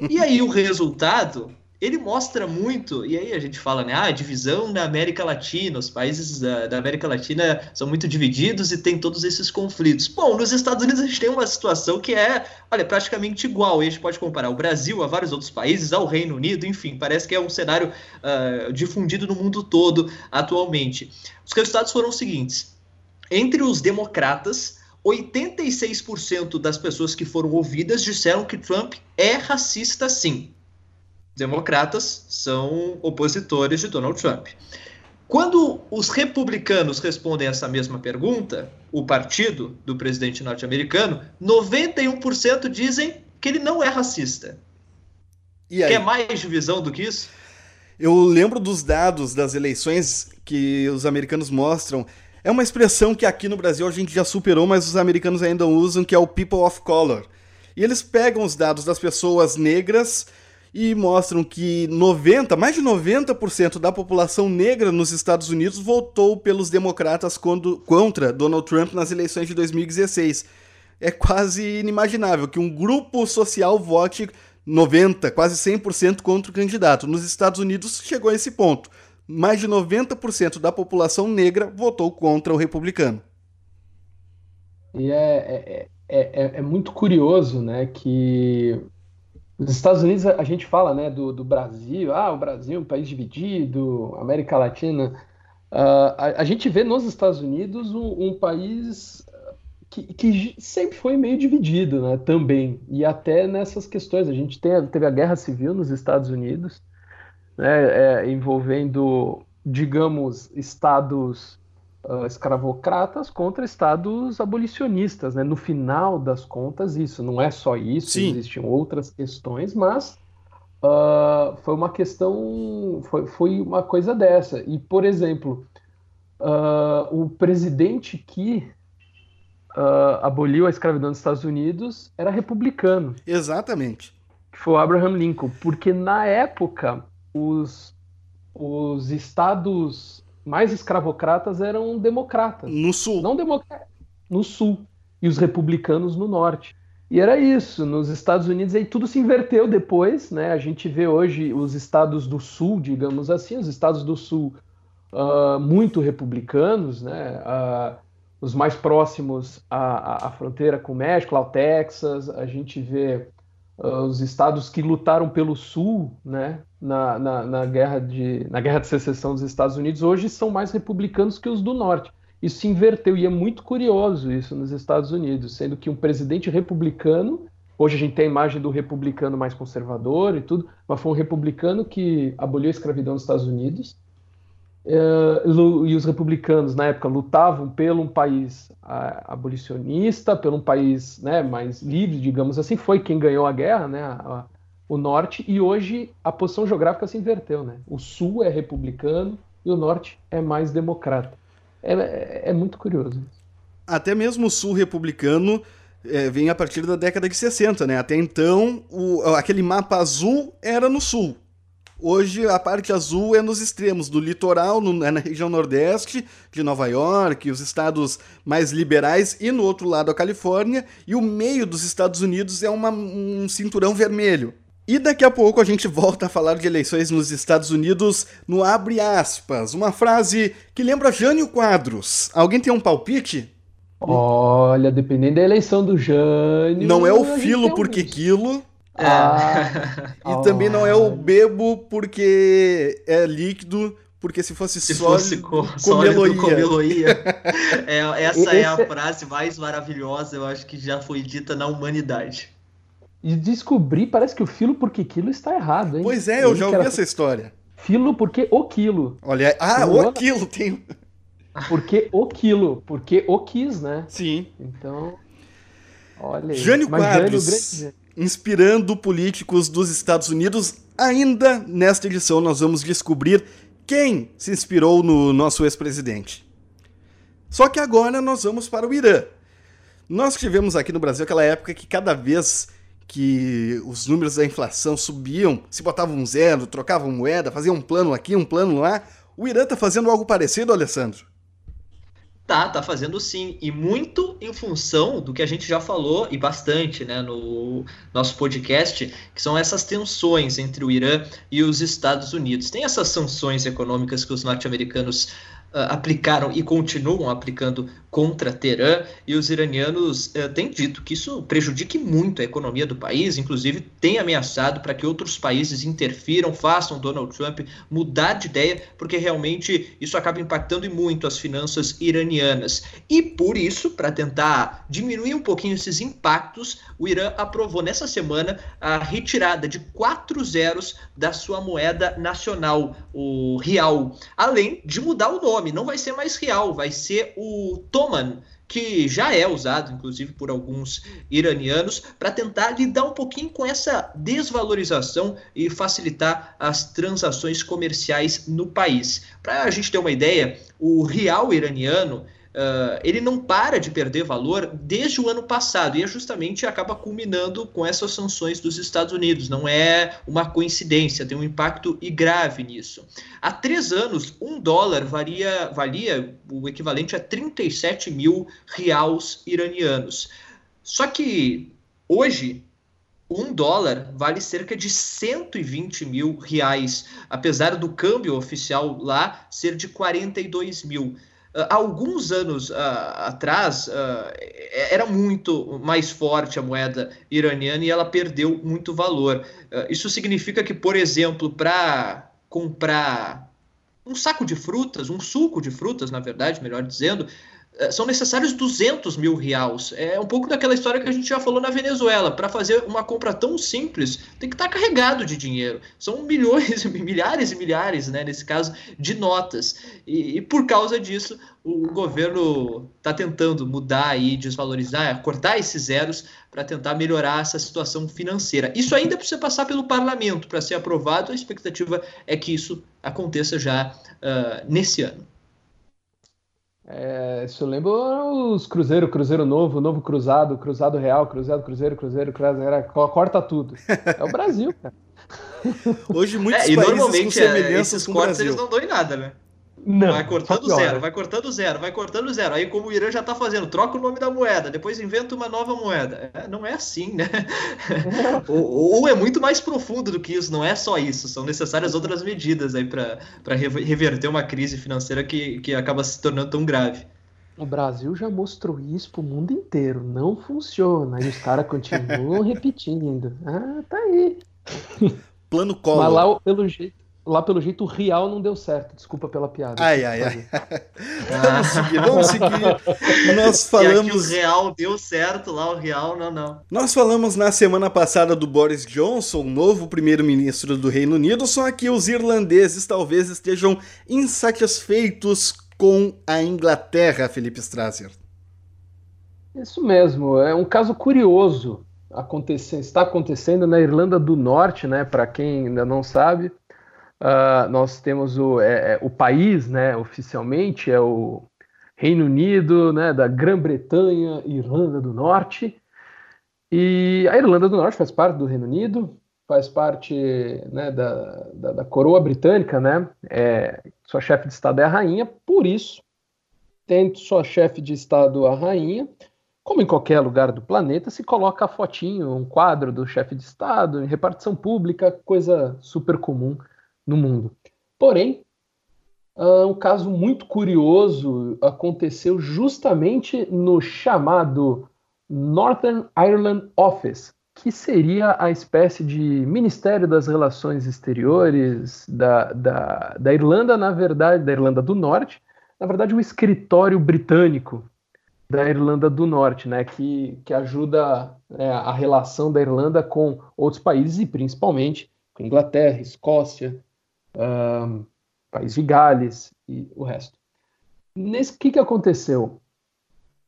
E aí o resultado ele mostra muito, e aí a gente fala, né, ah, divisão na América Latina, os países da, da, América Latina são muito divididos e tem todos esses conflitos. Bom, nos Estados Unidos a gente tem uma situação que é, olha, praticamente igual, e a gente pode comparar o Brasil a vários outros países, ao Reino Unido, enfim, parece que é um cenário uh, difundido no mundo todo atualmente. Os resultados foram os seguintes, entre os democratas, 86% das pessoas que foram ouvidas disseram que Trump é racista sim democratas são opositores de Donald Trump. Quando os republicanos respondem essa mesma pergunta, o partido do presidente norte-americano, 91% dizem que ele não é racista. E Quer mais divisão do que isso? Eu lembro dos dados das eleições que os americanos mostram. É uma expressão que aqui no Brasil a gente já superou, mas os americanos ainda usam, que é o people of color. E eles pegam os dados das pessoas negras e mostram que 90, mais de 90% da população negra nos Estados Unidos votou pelos democratas quando, contra Donald Trump nas eleições de 2016. É quase inimaginável que um grupo social vote 90, quase 100% contra o candidato. Nos Estados Unidos chegou a esse ponto. Mais de 90% da população negra votou contra o republicano. E é, é, é, é muito curioso, né, que nos Estados Unidos a gente fala né, do, do Brasil, ah, o Brasil é um país dividido, América Latina. Uh, a, a, gente vê nos Estados Unidos um, um país que, que, sempre foi meio dividido né, também. E até nessas questões. A gente tem, teve a guerra civil nos Estados Unidos, né, é, envolvendo, digamos, estados uh, escravocratas contra estados abolicionistas. Né? No final das contas, isso não é só isso, Sim. existiam outras questões, mas uh, foi uma questão, foi, foi uma coisa dessa. E, por exemplo, uh, o presidente que aboliu a escravidão nos Estados Unidos era republicano. Exatamente. Que foi o Abraham Lincoln, porque na época os, os estados mais escravocratas eram democratas. No sul. Não democratas. No sul. E os republicanos no norte. E era isso. Nos Estados Unidos aí tudo se inverteu depois, né? A gente vê hoje os estados do sul, digamos assim, os estados do sul uh, muito republicanos, né? Uh, os mais próximos à, à, fronteira com o México, lá o Texas, a gente vê uh, os estados que lutaram pelo sul, né? Na, na, na, guerra de, na guerra de secessão dos Estados Unidos hoje são mais republicanos que os do norte. Isso se inverteu e é muito curioso isso nos Estados Unidos, sendo que um presidente republicano, hoje a gente tem a imagem do republicano mais conservador e tudo, mas foi um republicano que aboliu a escravidão nos Estados Unidos. Uh, e os republicanos na época lutavam pelo um país uh, abolicionista, pelo um país né, mais livre, digamos assim, foi quem ganhou a guerra, né, a, o norte, e hoje a posição geográfica se inverteu, né? O sul é republicano e o norte é mais democrata. É, é, muito curioso. Até mesmo o sul republicano é, vem a partir da década de 60, né? Até então, o, aquele mapa azul era no sul. Hoje a parte azul é nos extremos do litoral, no, é na região nordeste de Nova York, os estados mais liberais, e no outro lado a Califórnia, e o meio dos Estados Unidos é uma, um cinturão vermelho. E daqui a pouco a gente volta a falar de eleições nos Estados Unidos no abre aspas, uma frase que lembra Jânio Quadros. Alguém tem um palpite? Olha, dependendo da eleição do Jânio. Não é o filo porque um... quilo. Ah, e oh. também não é o bebo porque é líquido, porque se fosse se sólido, fosse co sólido comeloia. é, essa Esse... é a frase mais maravilhosa, eu acho que já foi dita na humanidade e descobri, parece que o filo porque quilo está errado, hein? Pois é, eu, já ouvi essa história. Filo porque o quilo. Olha, ah, o quilo tem. Porque o quilo, porque o quis, né? Sim. Então. Olha aí. Jânio Quadros, Jânio, inspirando políticos dos Estados Unidos. Ainda nesta edição nós vamos descobrir quem se inspirou no nosso ex-presidente. Só que agora nós vamos para o Irã. Nós tivemos aqui no Brasil aquela época que cada vez que os números da inflação subiam, se botavam um zero, trocavam moeda, faziam um plano aqui, um plano lá, o Irã está fazendo algo parecido, Alessandro? Tá, tá fazendo sim. E muito em função do que a gente já falou, e bastante, né, no nosso podcast, que são essas tensões entre o Irã e os Estados Unidos. Tem essas sanções econômicas que os norte-americanos uh, aplicaram e continuam aplicando contra Teherã, e os iranianos uh, têm dito que isso prejudique muito a economia do país, inclusive tem ameaçado para que outros países interfiram, façam Donald Trump mudar de ideia, porque realmente isso acaba impactando muito as finanças iranianas. E por isso, para tentar diminuir um pouquinho esses impactos, o Irã aprovou nessa semana a retirada de quatro zeros da sua moeda nacional, o real, além de mudar o nome, não vai ser mais real, vai ser o Toman, que já é usado, inclusive, por alguns iranianos, para tentar lidar um pouquinho com essa desvalorização e facilitar as transações comerciais no país. Para a gente ter uma ideia, o real iraniano Uh, ele não para de perder valor desde o ano passado e é justamente acaba culminando com essas sanções dos Estados Unidos. Não é uma coincidência, tem um impacto e grave nisso. Há três anos, um dólar varia, valia o equivalente a 37 mil reais iranianos. Só que hoje um dólar vale cerca de 120 mil reais, apesar do câmbio oficial lá ser de 42 mil. Uh, alguns anos uh, atrás uh, era muito mais forte a moeda iraniana e ela perdeu muito valor. isso significa que, por exemplo, para comprar um saco de frutas, um suco de frutas, na verdade, melhor dizendo, são necessários 200 mil reais. É um pouco daquela história que a gente já falou na Venezuela. Para fazer uma compra tão simples, tem que estar tá carregado de dinheiro. São milhões, milhares e milhares, né, nesse caso, de notas. E, e por causa disso, o governo está tentando mudar e desvalorizar, cortar esses zeros para tentar melhorar essa situação financeira. Isso ainda precisa passar pelo parlamento para ser aprovado. A expectativa é que isso aconteça já uh, nesse ano. É, isso lembra os Cruzeiro, Cruzeiro Novo, Novo Cruzado, Cruzado Real, Cruzado, Cruzeiro, Cruzeiro, Cruzeiro, corta tudo. É o Brasil, cara. Hoje muitos é, e países normalmente com semelhanças esses cortes eles não dão em nada, né? Não, vai cortando zero, vai cortando zero, vai cortando zero. Aí, como o Irã já está fazendo, troca o nome da moeda, depois inventa uma nova moeda. É, não é assim, né? ou, ou, é muito mais profundo do que isso, não é só isso. São necessárias outras medidas aí para reverter uma crise financeira que, que acaba se tornando tão grave. O Brasil já mostrou isso pro mundo inteiro. Não funciona. E os caras continuam repetindo. Ah, tá aí. Plano Collor. Mas lá, pelo jeito, lá pelo jeito o real não deu certo. Desculpa pela piada. Ai, ai, ai. vamos seguir, vamos seguir. Nós falamos. o real deu certo, lá o real não, não. Nós falamos na semana passada do Boris Johnson, novo primeiro-ministro do Reino Unido, só que os irlandeses talvez estejam insatisfeitos com a Inglaterra, Felipe Strasser. Isso mesmo, é um caso curioso. Acontecendo, está acontecendo na Irlanda do Norte, né? Para quem ainda não sabe, Uh, nós temos o, é, é, o país, né, oficialmente, é o Reino Unido, né, da Grã-Bretanha Irlanda do Norte. E a Irlanda do Norte faz parte do Reino Unido, faz parte né, da, da, da, coroa britânica, né? É, sua chefe de Estado é a rainha, por isso, tendo sua chefe de Estado a rainha, como em qualquer lugar do planeta, se coloca a fotinho, um quadro do chefe de Estado, em repartição pública, coisa super comum no mundo. Porém, uh, um caso muito curioso aconteceu justamente no chamado Northern Ireland Office, que seria a espécie de Ministério das Relações Exteriores da, da, da Irlanda, na verdade, da Irlanda do Norte, na verdade, um escritório britânico da Irlanda do Norte, né, que, que ajuda é, a relação da Irlanda com outros países e principalmente com Inglaterra, Escócia, um, País de Gales e o resto. Nesse que que aconteceu?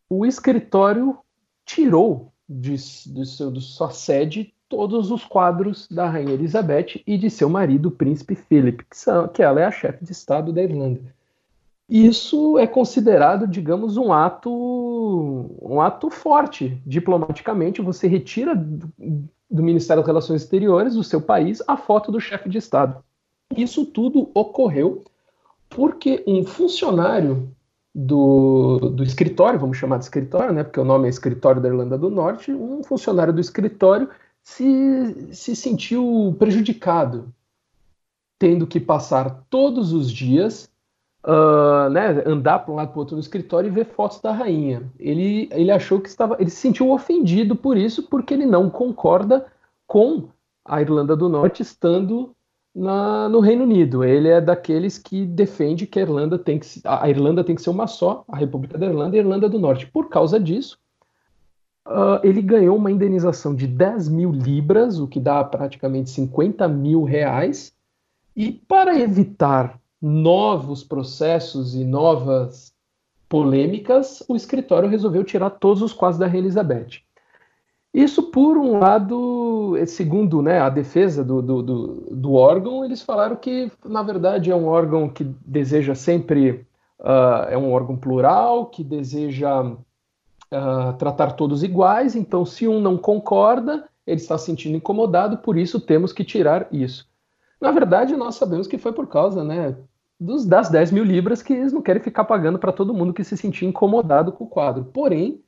O escritório tirou de, de, seu, de sua sede todos os quadros da Rainha Elizabeth e de seu marido, o príncipe Philip, que, são, que ela é a chefe de Estado da Irlanda. Isso é considerado, digamos, um ato, um ato forte diplomaticamente. Você retira do, do Ministério das Relações Exteriores do seu país a foto do chefe de Estado. Isso tudo ocorreu porque um funcionário do, do escritório, vamos chamar de escritório, né, porque o nome é Escritório da Irlanda do Norte, um funcionário do escritório se, se sentiu prejudicado, tendo que passar todos os dias, uh, né, andar para um lado para o outro no escritório e ver fotos da rainha. Ele, ele achou que estava, ele se sentiu ofendido por isso, porque ele não concorda com a Irlanda do Norte estando na, no Reino Unido. Ele é daqueles que defende que a Irlanda tem que a Irlanda tem que ser uma só, a República da Irlanda e a Irlanda do Norte. Por causa disso, uh, ele ganhou uma indenização de 10 mil libras, o que dá praticamente 50 mil reais. E para evitar novos processos e novas polêmicas, o escritório resolveu tirar todos os quadros da Rainha Elizabeth. Isso, por um lado, segundo né, a defesa do, do, do, do, órgão, eles falaram que, na verdade, é um órgão que deseja sempre. Uh, é um órgão plural, que deseja uh, tratar todos iguais, então, se um não concorda, ele está se sentindo incomodado, por isso temos que tirar isso. Na verdade, nós sabemos que foi por causa né, dos, das 10 mil libras que eles não querem ficar pagando para todo mundo que se sentir incomodado com o quadro. Porém,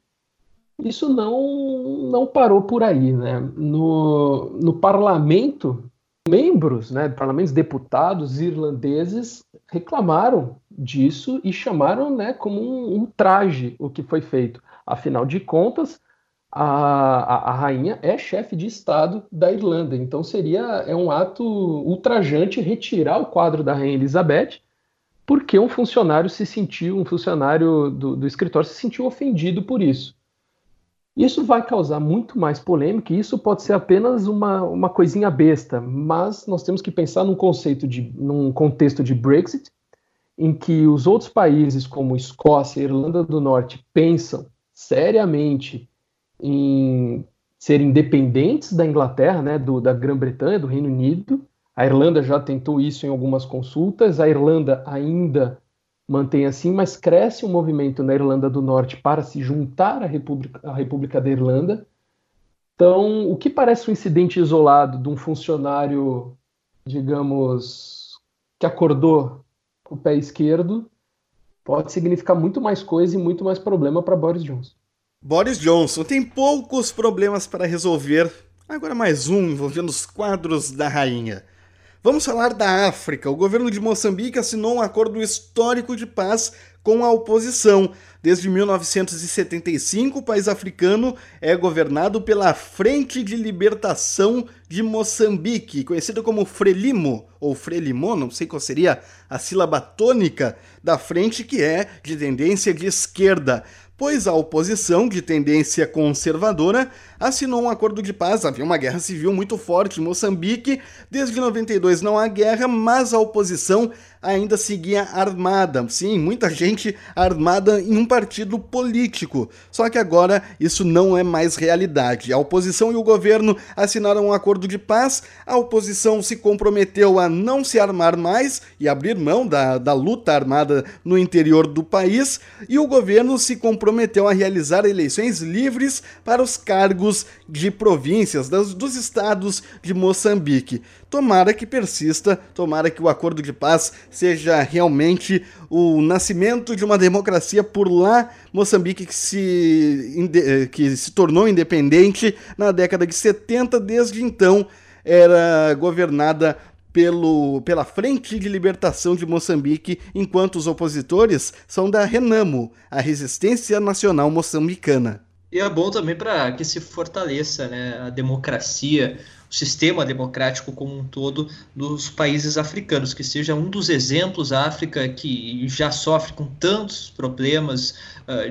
isso não, não parou por aí. Né? No, no parlamento, membros, né, parlamentos deputados irlandeses reclamaram disso e chamaram né, como um, um traje o que foi feito. Afinal de contas, a, a, a, rainha é chefe de Estado da Irlanda, então seria é um ato ultrajante retirar o quadro da rainha Elizabeth, porque um funcionário se sentiu, um funcionário do, do escritório se sentiu ofendido por isso. Isso vai causar muito mais polêmica e isso pode ser apenas uma, uma coisinha besta, mas nós temos que pensar num conceito de num contexto de Brexit, em que os outros países como Escócia e Irlanda do Norte pensam seriamente em ser independentes da Inglaterra, né, do, da Grã-Bretanha, do Reino Unido. A Irlanda já tentou isso em algumas consultas, a Irlanda ainda mantém assim, mas cresce um movimento na Irlanda do Norte para se juntar à República, à República da Irlanda. Então, o que parece um incidente isolado de um funcionário, digamos, que acordou com o pé esquerdo, pode significar muito mais coisa e muito mais problema para Boris Johnson. Boris Johnson tem poucos problemas para resolver. Agora mais um envolvendo os quadros da rainha. Vamos falar da África. O governo de Moçambique assinou um acordo histórico de paz com a oposição. Desde 1975, o país africano é governado pela Frente de Libertação de Moçambique, conhecida como Frelimo, ou Frelimo, não sei qual seria a sílaba tônica da frente, que é de tendência de esquerda pois a oposição, de tendência conservadora, assinou um acordo de paz. Havia uma guerra civil muito forte em Moçambique. Desde 92 não há guerra, mas a oposição ainda seguia armada. Sim, muita gente armada em um partido político. Só que agora isso não é mais realidade. A oposição e o governo assinaram um acordo de paz. A oposição se comprometeu a não se armar mais e abrir mão da, da luta armada no interior do país. E o governo se comprometeu a realizar eleições livres para os cargos de províncias dos, dos estados de Moçambique. Tomara que persista, tomara que o acordo de paz seja realmente o nascimento de uma democracia por lá, Moçambique que se, eh, que se tornou independente na década de 70, desde então era governada pelo, pela Frente de Libertação de Moçambique, enquanto os opositores são da Renamo, a Resistência Nacional Moçambicana. E é bom também para que se fortaleça né, a democracia sistema democrático como um todo dos países africanos, que seja um dos exemplos a África que já sofre com tantos problemas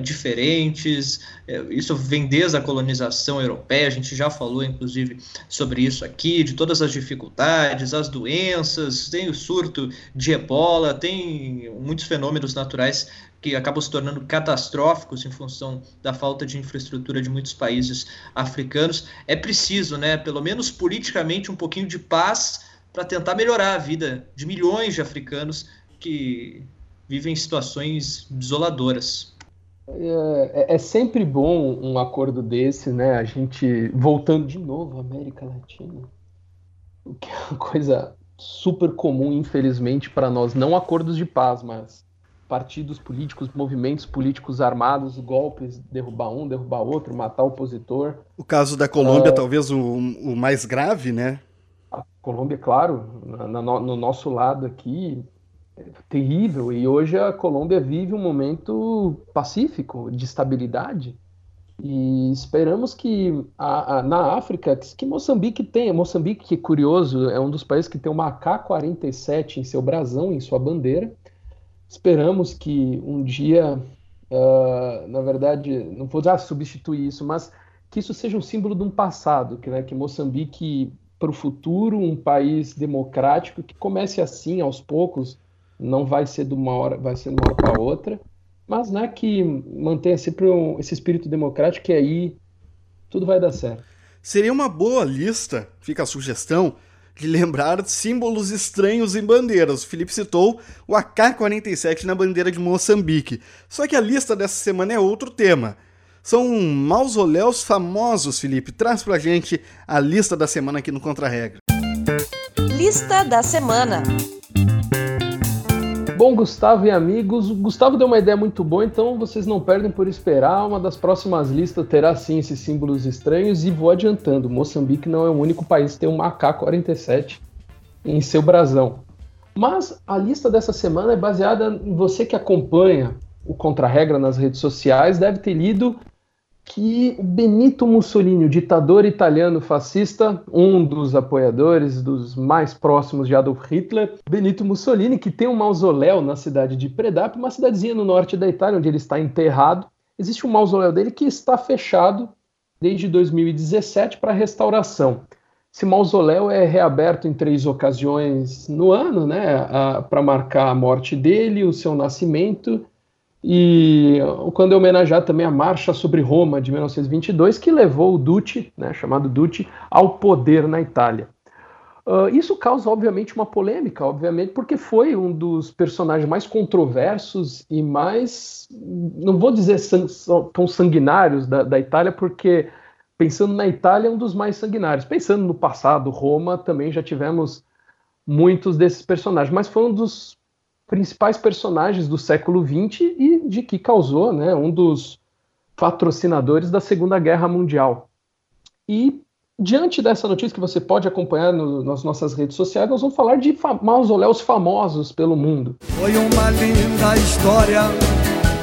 diferentes. Uh, isso vem desde a colonização europeia, a gente já falou inclusive sobre isso aqui, de todas as dificuldades, as doenças, tem o surto de ebola, tem muitos fenômenos naturais que acabam se tornando catastróficos em função da falta de infraestrutura de muitos países africanos. É preciso, né, pelo menos politicamente, um pouquinho de paz para tentar melhorar a vida de milhões de africanos que vivem situações desoladoras. É, é, é, sempre bom um acordo desse, né? A gente voltando de novo à América Latina, o que é uma coisa super comum, infelizmente, para nós. Não acordos de paz, mas partidos políticos, movimentos políticos armados, golpes, derrubar um, derrubar outro, matar o opositor. O caso da Colômbia, uh, talvez o, o, mais grave, né? A Colômbia, claro, na, na, no nosso lado aqui, terrível. E hoje a Colômbia vive um momento pacífico, de estabilidade. E esperamos que a, a, na África, que Moçambique tenha. Moçambique, que é curioso, é um dos países que tem uma AK-47 em seu brasão, em sua bandeira Esperamos que um dia, uh, na verdade, não vou já substituir isso, mas que isso seja um símbolo de um passado, que, né, que Moçambique, para o futuro, um país democrático, que comece assim, aos poucos, não vai ser de uma hora, vai ser de uma hora para outra, mas né, que mantenha sempre um, esse espírito democrático e aí tudo vai dar certo. Seria uma boa lista, fica a sugestão, de lembrar símbolos estranhos em bandeiras. O Felipe citou o AK-47 na bandeira de Moçambique. Só que a lista dessa semana é outro tema. São mausoléus famosos, Felipe. Traz pra gente a lista da semana aqui no Contra-Regra. Lista da semana. Bom, Gustavo e amigos, o Gustavo deu uma ideia muito boa, então vocês não perdem por esperar. Uma das próximas listas terá sim esses símbolos estranhos e vou adiantando: Moçambique não é o único país que tem um AK-47 em seu brasão. Mas a lista dessa semana é baseada em você que acompanha o Contra-Regra nas redes sociais, deve ter lido que Benito Mussolini, o ditador italiano fascista, um dos apoiadores dos mais próximos de Adolf Hitler, Benito Mussolini, que tem um mausoléu na cidade de Predape, uma cidadezinha no norte da Itália, onde ele está enterrado. Existe um mausoléu dele que está fechado desde 2017 para restauração. Esse mausoléu é reaberto em três ocasiões no ano, né, para marcar a morte dele, o seu nascimento e quando eu homenagear também a Marcha sobre Roma de 1922, que levou o Duce, né, chamado Duce, ao poder na Itália. Uh, isso causa, obviamente, uma polêmica, obviamente, porque foi um dos personagens mais controversos e mais, não vou dizer sang tão sanguinários da, da Itália, porque pensando na Itália, é um dos mais sanguinários. Pensando no passado, Roma, também já tivemos muitos desses personagens, mas foi um dos principais personagens do século XX e de que causou né, um dos patrocinadores da Segunda Guerra Mundial. E diante dessa notícia que você pode acompanhar no, nas nossas redes sociais, nós vamos falar de fa mausoléus famosos pelo mundo. Foi uma linda história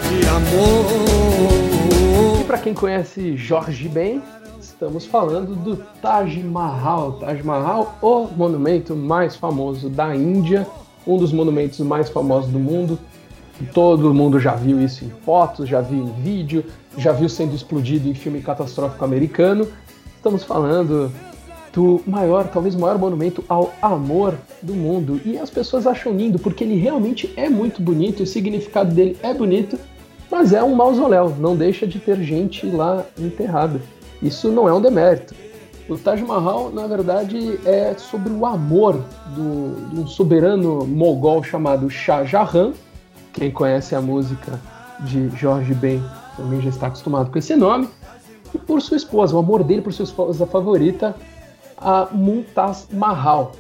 de amor. E para quem conhece Jorge Ben, estamos falando do Taj Mahal. Taj Mahal, o monumento mais famoso da Índia, um dos monumentos mais famosos do mundo. Todo mundo já viu isso em fotos, já viu em vídeo, já viu sendo explodido em filme catastrófico americano. Estamos falando do maior, talvez maior monumento ao amor do mundo. E as pessoas acham lindo porque ele realmente é muito bonito, o significado dele é bonito, mas é um mausoléu, não deixa de ter gente lá enterrada. Isso não é um demérito. O Taj Mahal, na verdade, é sobre o amor do, de um soberano mogol chamado Shah Jahan. Quem conhece a música de Jorge Ben também já está acostumado com esse nome. E por sua esposa, o amor dele por sua esposa favorita, a Mumtaz Mahal.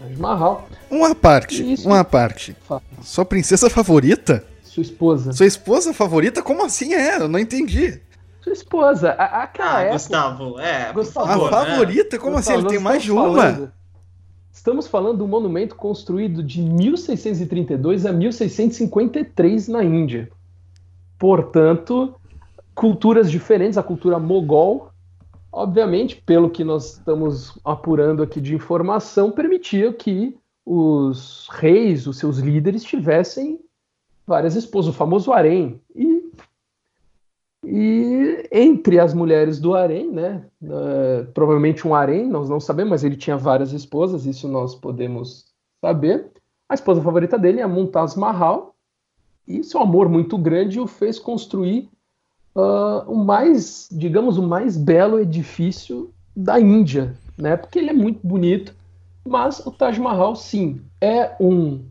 Taj Mahal. Uma parte, Isso. uma parte. Fala. Sua princesa favorita? Sua esposa. Sua esposa favorita? Como assim é? Eu não entendi. Sua esposa. A, aquela ah, época, Gustavo, é. Gustavo, a favorita? Como Gustavo, assim? Ele tem mais de uma? Falando, estamos falando de um monumento construído de 1632 a 1653 na Índia. Portanto, culturas diferentes, a cultura mogol obviamente, pelo que nós estamos apurando aqui de informação, permitia que os reis, os seus líderes, tivessem várias esposas, o famoso harém. E, e entre as mulheres do harém, né, uh, provavelmente um harém, nós não sabemos, mas ele tinha várias esposas, isso nós podemos saber. A esposa favorita dele é Mumtaz Mahal, e seu amor muito grande o fez construir uh, o mais, digamos, o mais belo edifício da Índia, né? Porque ele é muito bonito, mas o Taj Mahal, sim, é um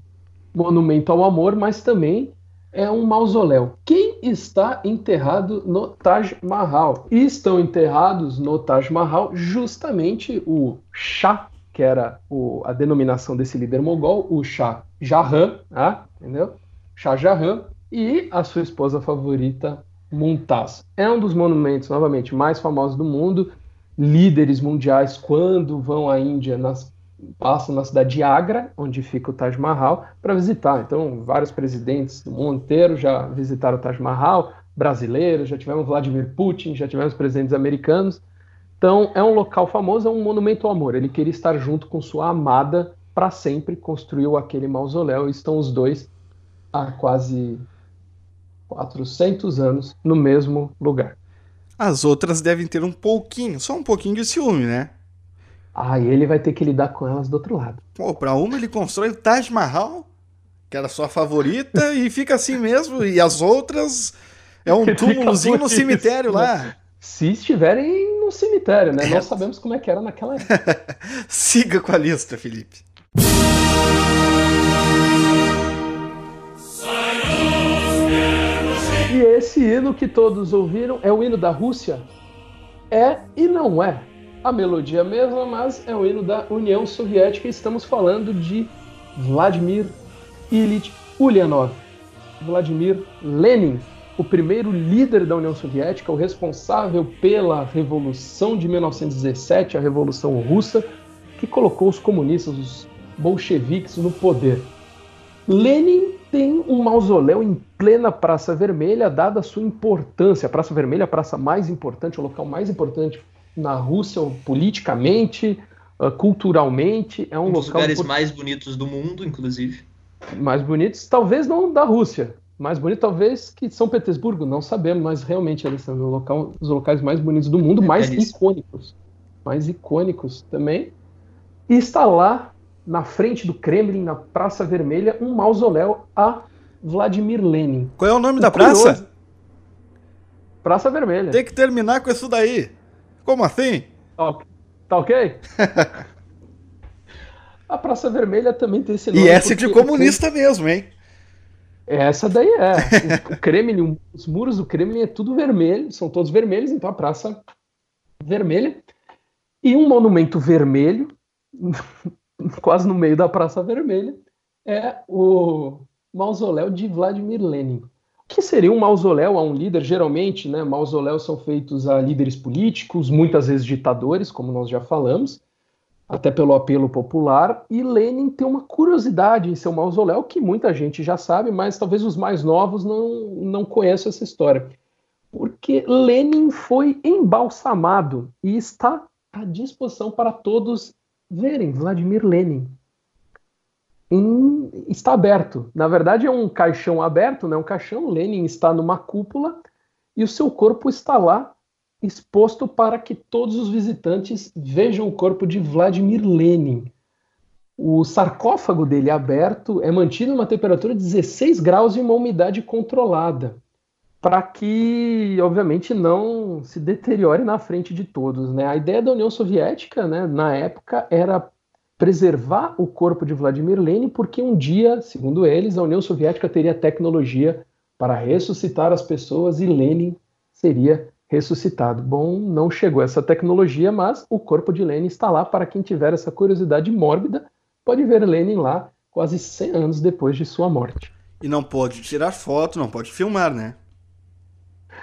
monumento ao amor, mas também é um mausoléu. Quem está enterrado no Taj Mahal? E estão enterrados no Taj Mahal justamente o Shah, que era o, a denominação desse líder mogol, o Shah Jahan, ah, entendeu? Shah Jahan, e a sua esposa favorita, Mumtaz. É um dos monumentos, novamente, mais famosos do mundo. Líderes mundiais, quando vão à Índia, nas, passam na cidade de Agra, onde fica o Taj Mahal, para visitar. Então, vários presidentes do mundo inteiro já visitaram o Taj Mahal, brasileiros, já tivemos Vladimir Putin, já tivemos presidentes americanos. Então, é um local famoso, é um monumento ao amor. Ele queria estar junto com sua amada para sempre, construiu aquele mausoléu e estão os dois há quase 400 anos no mesmo lugar. As outras devem ter um pouquinho, só um pouquinho de ciúme, né? E ele vai ter que lidar com elas do outro lado. Pô, pra uma ele constrói o Taj Mahal, que era sua favorita, e fica assim mesmo, e as outras é um túmulozinho no cemitério lá. Se estiverem no cemitério, né? É. Nós sabemos como é que era naquela época. Siga com a lista, Felipe. E esse hino que todos ouviram é o hino da Rússia? É e não é. A melodia é mesma, mas é o hino da União Soviética estamos falando de Vladimir Ilyich Ulyanov. Vladimir Lenin, o primeiro líder da União Soviética, o responsável pela Revolução de 1917, a Revolução Russa, que colocou os comunistas, os bolcheviques, no poder. Lenin tem um mausoléu em plena Praça Vermelha, dada a sua importância. A Praça Vermelha é a praça mais importante, o local mais importante na Rússia, politicamente, uh, culturalmente. É um, um dos local lugares por... mais bonitos do mundo, inclusive. Mais bonitos, talvez não da Rússia. Mais bonito, talvez, que São Petersburgo, não sabemos, mas realmente eles são local, os locais mais bonitos do mundo, mais é icônicos. Mais icônicos também. E está lá na frente do Kremlin, na Praça Vermelha, um mausoléu a Vladimir Lenin. Qual é o nome o da curioso, praça? Praça Vermelha. Tem que terminar com isso daí. Como assim? Tá, tá ok? a Praça Vermelha também tem esse nome. E essa é de comunista mesmo, hein? Essa daí é. O Kremlin, os muros do Kremlin é tudo vermelho, são todos vermelhos, então a Praça Vermelha. E um monumento vermelho quase no meio da Praça Vermelha, é o mausoléu de Vladimir Lenin. Que seria um mausoléu a um líder? Geralmente, né, mausoléus são feitos a líderes políticos, muitas vezes ditadores, como nós já falamos, até pelo apelo popular. E Lenin tem uma curiosidade em seu mausoléu que muita gente já sabe, mas talvez os mais novos não, não conheçam essa história. Porque Lenin foi embalsamado e está à disposição para todos verem Vladimir Lenin. Em, está aberto. Na verdade, é um caixão aberto, né? um caixão. Lenin está numa cúpula e o seu corpo está lá exposto para que todos os visitantes vejam o corpo de Vladimir Lenin. O sarcófago dele aberto é mantido numa temperatura de 16 graus e uma umidade controlada para que, obviamente, não se deteriore na frente de todos. Né? A ideia da União Soviética, né, na época, era preservar o corpo de Vladimir Lenin, porque um dia, segundo eles, a União Soviética teria tecnologia para ressuscitar as pessoas e Lenin seria ressuscitado. Bom, não chegou essa tecnologia, mas o corpo de Lenin está lá para quem tiver essa curiosidade mórbida, pode ver Lenin lá quase 100 anos depois de sua morte. E não pode tirar foto, não pode filmar, né?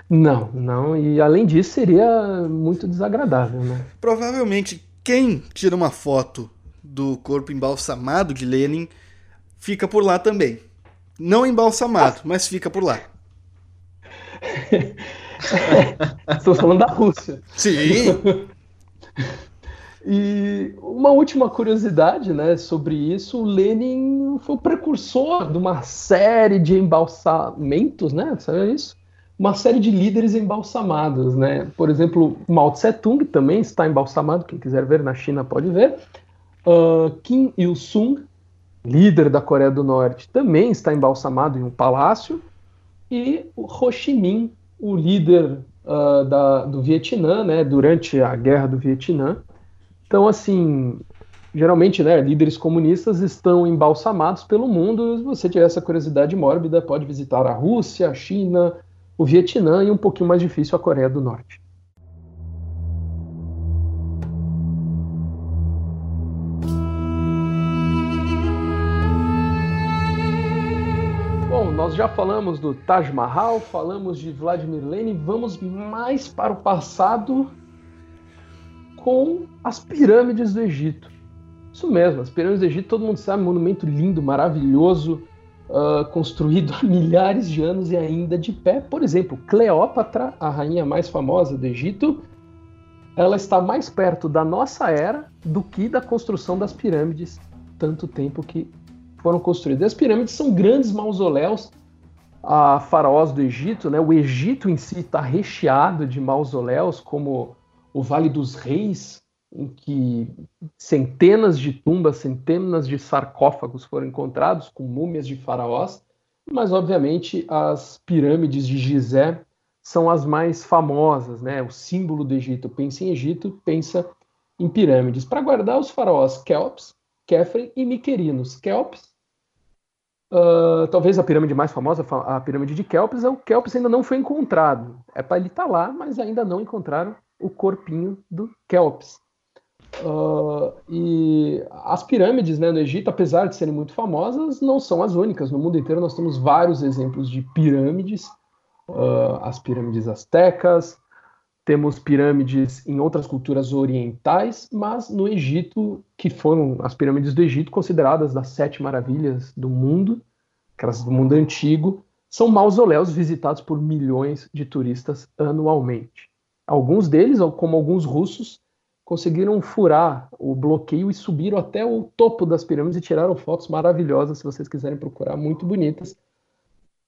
Não, não, e além disso seria muito desagradável, né? Provavelmente quem tira uma foto do corpo embalsamado de Lenin fica por lá também. Não embalsamado, mas fica por lá. Estamos falando da Rússia. Sim. E uma última curiosidade né, sobre isso, o Lenin foi o precursor de uma série de embalsamentos, né? Sabe isso? Uma série de líderes embalsamados, né? Por exemplo, Mao Tse Tung também está embalsamado, quem quiser ver na China pode ver. Uh, Kim Il-sung, líder da Coreia do Norte, também está embalsamado em um palácio. E o Ho Chi Minh, o líder uh, da, do Vietnã, né, durante a Guerra do Vietnã, então, assim, geralmente, né, líderes comunistas estão embalsamados pelo mundo. Se você tiver essa curiosidade mórbida, pode visitar a Rússia, a China, o Vietnã e um pouquinho mais difícil a Coreia do Norte. Já falamos do Taj Mahal, falamos de Vladimir Lenin, vamos mais para o passado com as pirâmides do Egito. Isso mesmo, as pirâmides do Egito, todo mundo sabe, monumento lindo, maravilhoso, uh, construído há milhares de anos e ainda de pé. Por exemplo, Cleópatra, a rainha mais famosa do Egito, ela está mais perto da nossa era do que da construção das pirâmides, tanto tempo que foram construídas. As pirâmides são grandes mausoléus a faraós do Egito, né? O Egito em si está recheado de mausoléus, como o Vale dos Reis, em que centenas de tumbas, centenas de sarcófagos foram encontrados com múmias de faraós, mas obviamente as pirâmides de Gizé são as mais famosas, né? O símbolo do Egito. Pensa em Egito, pensa em pirâmides. Para guardar os faraós Kelps, Kefren e Miquerinos. Kelps, uh, talvez a pirâmide mais famosa, a pirâmide de Kelps, é o Kelps ainda não foi encontrado. É para ele estar tá lá, mas ainda não encontraram o corpinho do Kelps. Uh, e as pirâmides né, no Egito, apesar de serem muito famosas, não são as únicas. No mundo inteiro nós temos vários exemplos de pirâmides, uh, as pirâmides astecas, temos pirâmides em outras culturas orientais, mas no Egito, que foram as pirâmides do Egito consideradas das sete maravilhas do mundo, aquelas do mundo antigo, são mausoléus visitados por milhões de turistas anualmente. Alguns deles, como alguns russos, conseguiram furar o bloqueio e subiram até o topo das pirâmides e tiraram fotos maravilhosas, se vocês quiserem procurar, muito bonitas.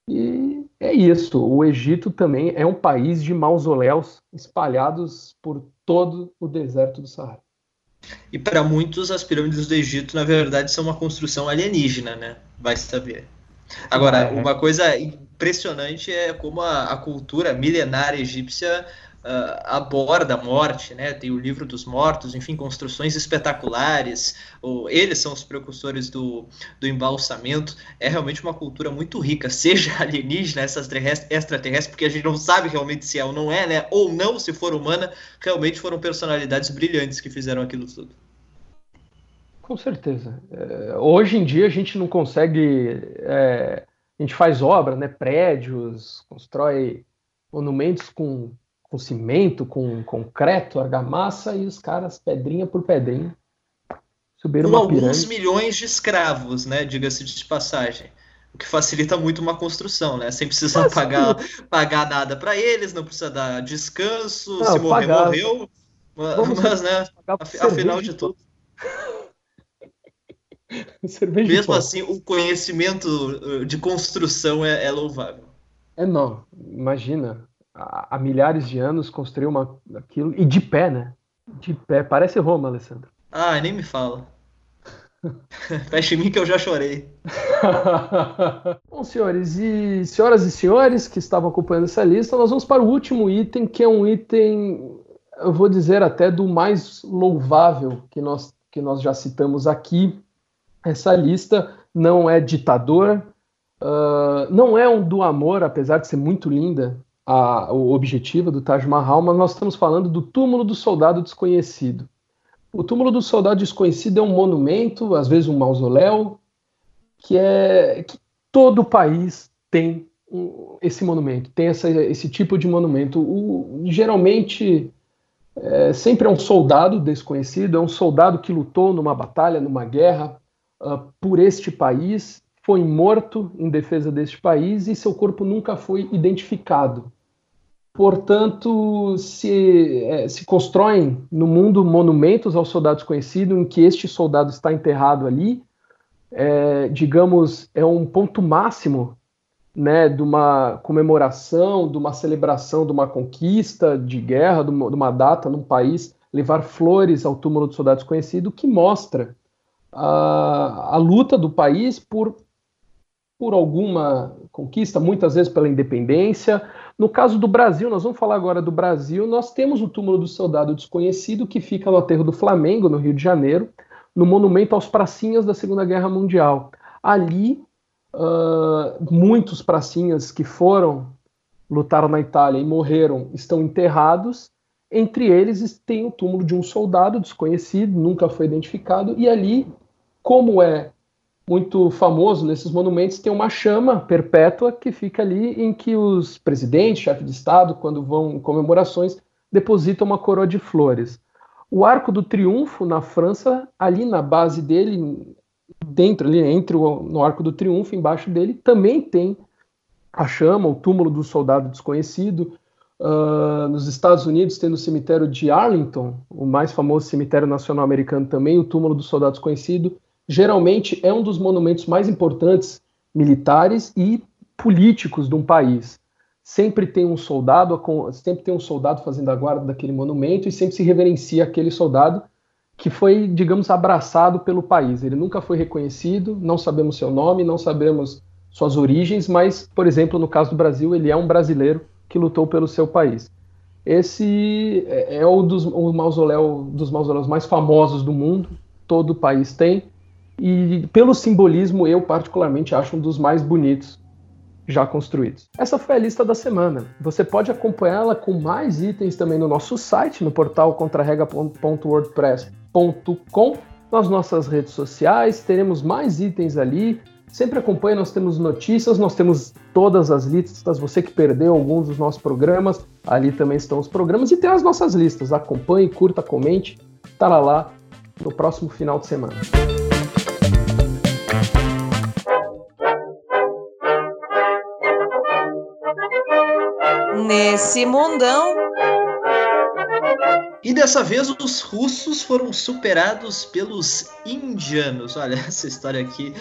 E é isso. O Egito também é um país de mausoléus espalhados por todo o deserto do Saara. E para muitos, as pirâmides do Egito, na verdade, são uma construção alienígena, né? Vai saber. Agora, é. uma coisa impressionante é como a, a cultura milenária egípcia uh, aborda a morte, né? Tem o livro dos mortos, enfim, construções espetaculares. Ou, eles são os precursores do, do embalsamento. É realmente uma cultura muito rica, seja alienígena, extraterrestre, porque a gente não sabe realmente se é ou não é, né? Ou não, se for humana, realmente foram personalidades brilhantes que fizeram aquilo tudo. Com certeza. É, hoje em dia a gente não consegue. É, a gente faz obra, né? Prédios, constrói monumentos com com cimento, com concreto, argamassa e os caras, pedrinha por pedrinha, subiram com uma pirâmide. alguns milhões de escravos, né? Diga-se de passagem. O que facilita muito uma construção, né? Sem precisar Mas, pagar, pagar nada para eles, não precisa dar descanso, não, se morrer, pagar. morreu. Vamos mas, né, afinal de tudo. Mesmo assim, o conhecimento uh, de construção é, é louvável. É não, imagina há, milhares de anos construiu uma, aquilo, e de pé, né? De pé, parece Roma, Alessandro. Ah, nem me fala. Feche em mim que eu já chorei. Bom, senhores e senhoras e senhores que estavam acompanhando essa lista, nós vamos para o último item, que é um item, eu vou dizer até do mais louvável que nós, que nós já citamos aqui. Essa lista não é ditador, uh, não é um do amor, apesar de ser muito linda, a, o objetivo do Taj Mahal, mas nós estamos falando do túmulo do soldado desconhecido. O túmulo do soldado desconhecido é um monumento, às vezes um mausoléu, que é que todo país tem esse monumento, tem essa, esse tipo de monumento. O, geralmente é, sempre é um soldado desconhecido, é um soldado que lutou numa batalha, numa guerra uh, por este país, foi morto em defesa deste país e seu corpo nunca foi identificado Portanto, se, é, se constroem no mundo monumentos aos soldados conhecidos, em que este soldado está enterrado ali, é, digamos, é um ponto máximo né, de uma comemoração, de uma celebração de uma conquista de guerra, de uma, de uma data num país, levar flores ao túmulo do soldado desconhecido, que mostra a, a luta do país por, por alguma conquista, muitas vezes pela independência, no caso do Brasil, nós vamos falar agora do Brasil, nós temos o túmulo do soldado desconhecido que fica no aterro do Flamengo, no Rio de Janeiro, no monumento aos pracinhas da Segunda Guerra Mundial. Ali, uh, muitos pracinhas que foram lutaram na Itália e morreram estão enterrados. Entre eles tem o túmulo de um soldado desconhecido, nunca foi identificado, e ali, como é muito famoso nesses monumentos tem uma chama perpétua que fica ali em que os presidentes, chefes de Estado, quando vão em comemorações, depositam uma coroa de flores. O Arco do Triunfo na França, ali na base dele, dentro ali entre o no Arco do Triunfo, embaixo dele, também tem a chama, o túmulo do soldado desconhecido. Uh, nos Estados Unidos tem no cemitério de Arlington, o mais famoso cemitério nacional americano também, o túmulo do soldado desconhecido geralmente é um dos monumentos mais importantes militares e políticos de um país. Sempre tem um soldado, sempre tem um soldado fazendo a guarda daquele monumento e sempre se reverencia aquele soldado que foi, digamos, abraçado pelo país. Ele nunca foi reconhecido, não sabemos seu nome, não sabemos suas origens, mas, por exemplo, no caso do Brasil, ele é um brasileiro que lutou pelo seu país. Esse é, é o dos, mausoléu, dos mausoléus mais famosos do mundo, todo o país tem, e pelo simbolismo, eu particularmente acho um dos mais bonitos já construídos. Essa foi a lista da semana. Você pode acompanhá-la com mais itens também no nosso site, no portal contrarrega.wordpress.com, nas nossas redes sociais, teremos mais itens ali. Sempre acompanhe, nós temos notícias, nós temos todas as listas. Você que perdeu alguns dos nossos programas, ali também estão os programas e tem as nossas listas. Acompanhe, curta, comente, estará lá no próximo final de semana. Nesse mundão. E dessa vez os russos foram superados pelos indianos. Olha, essa história aqui.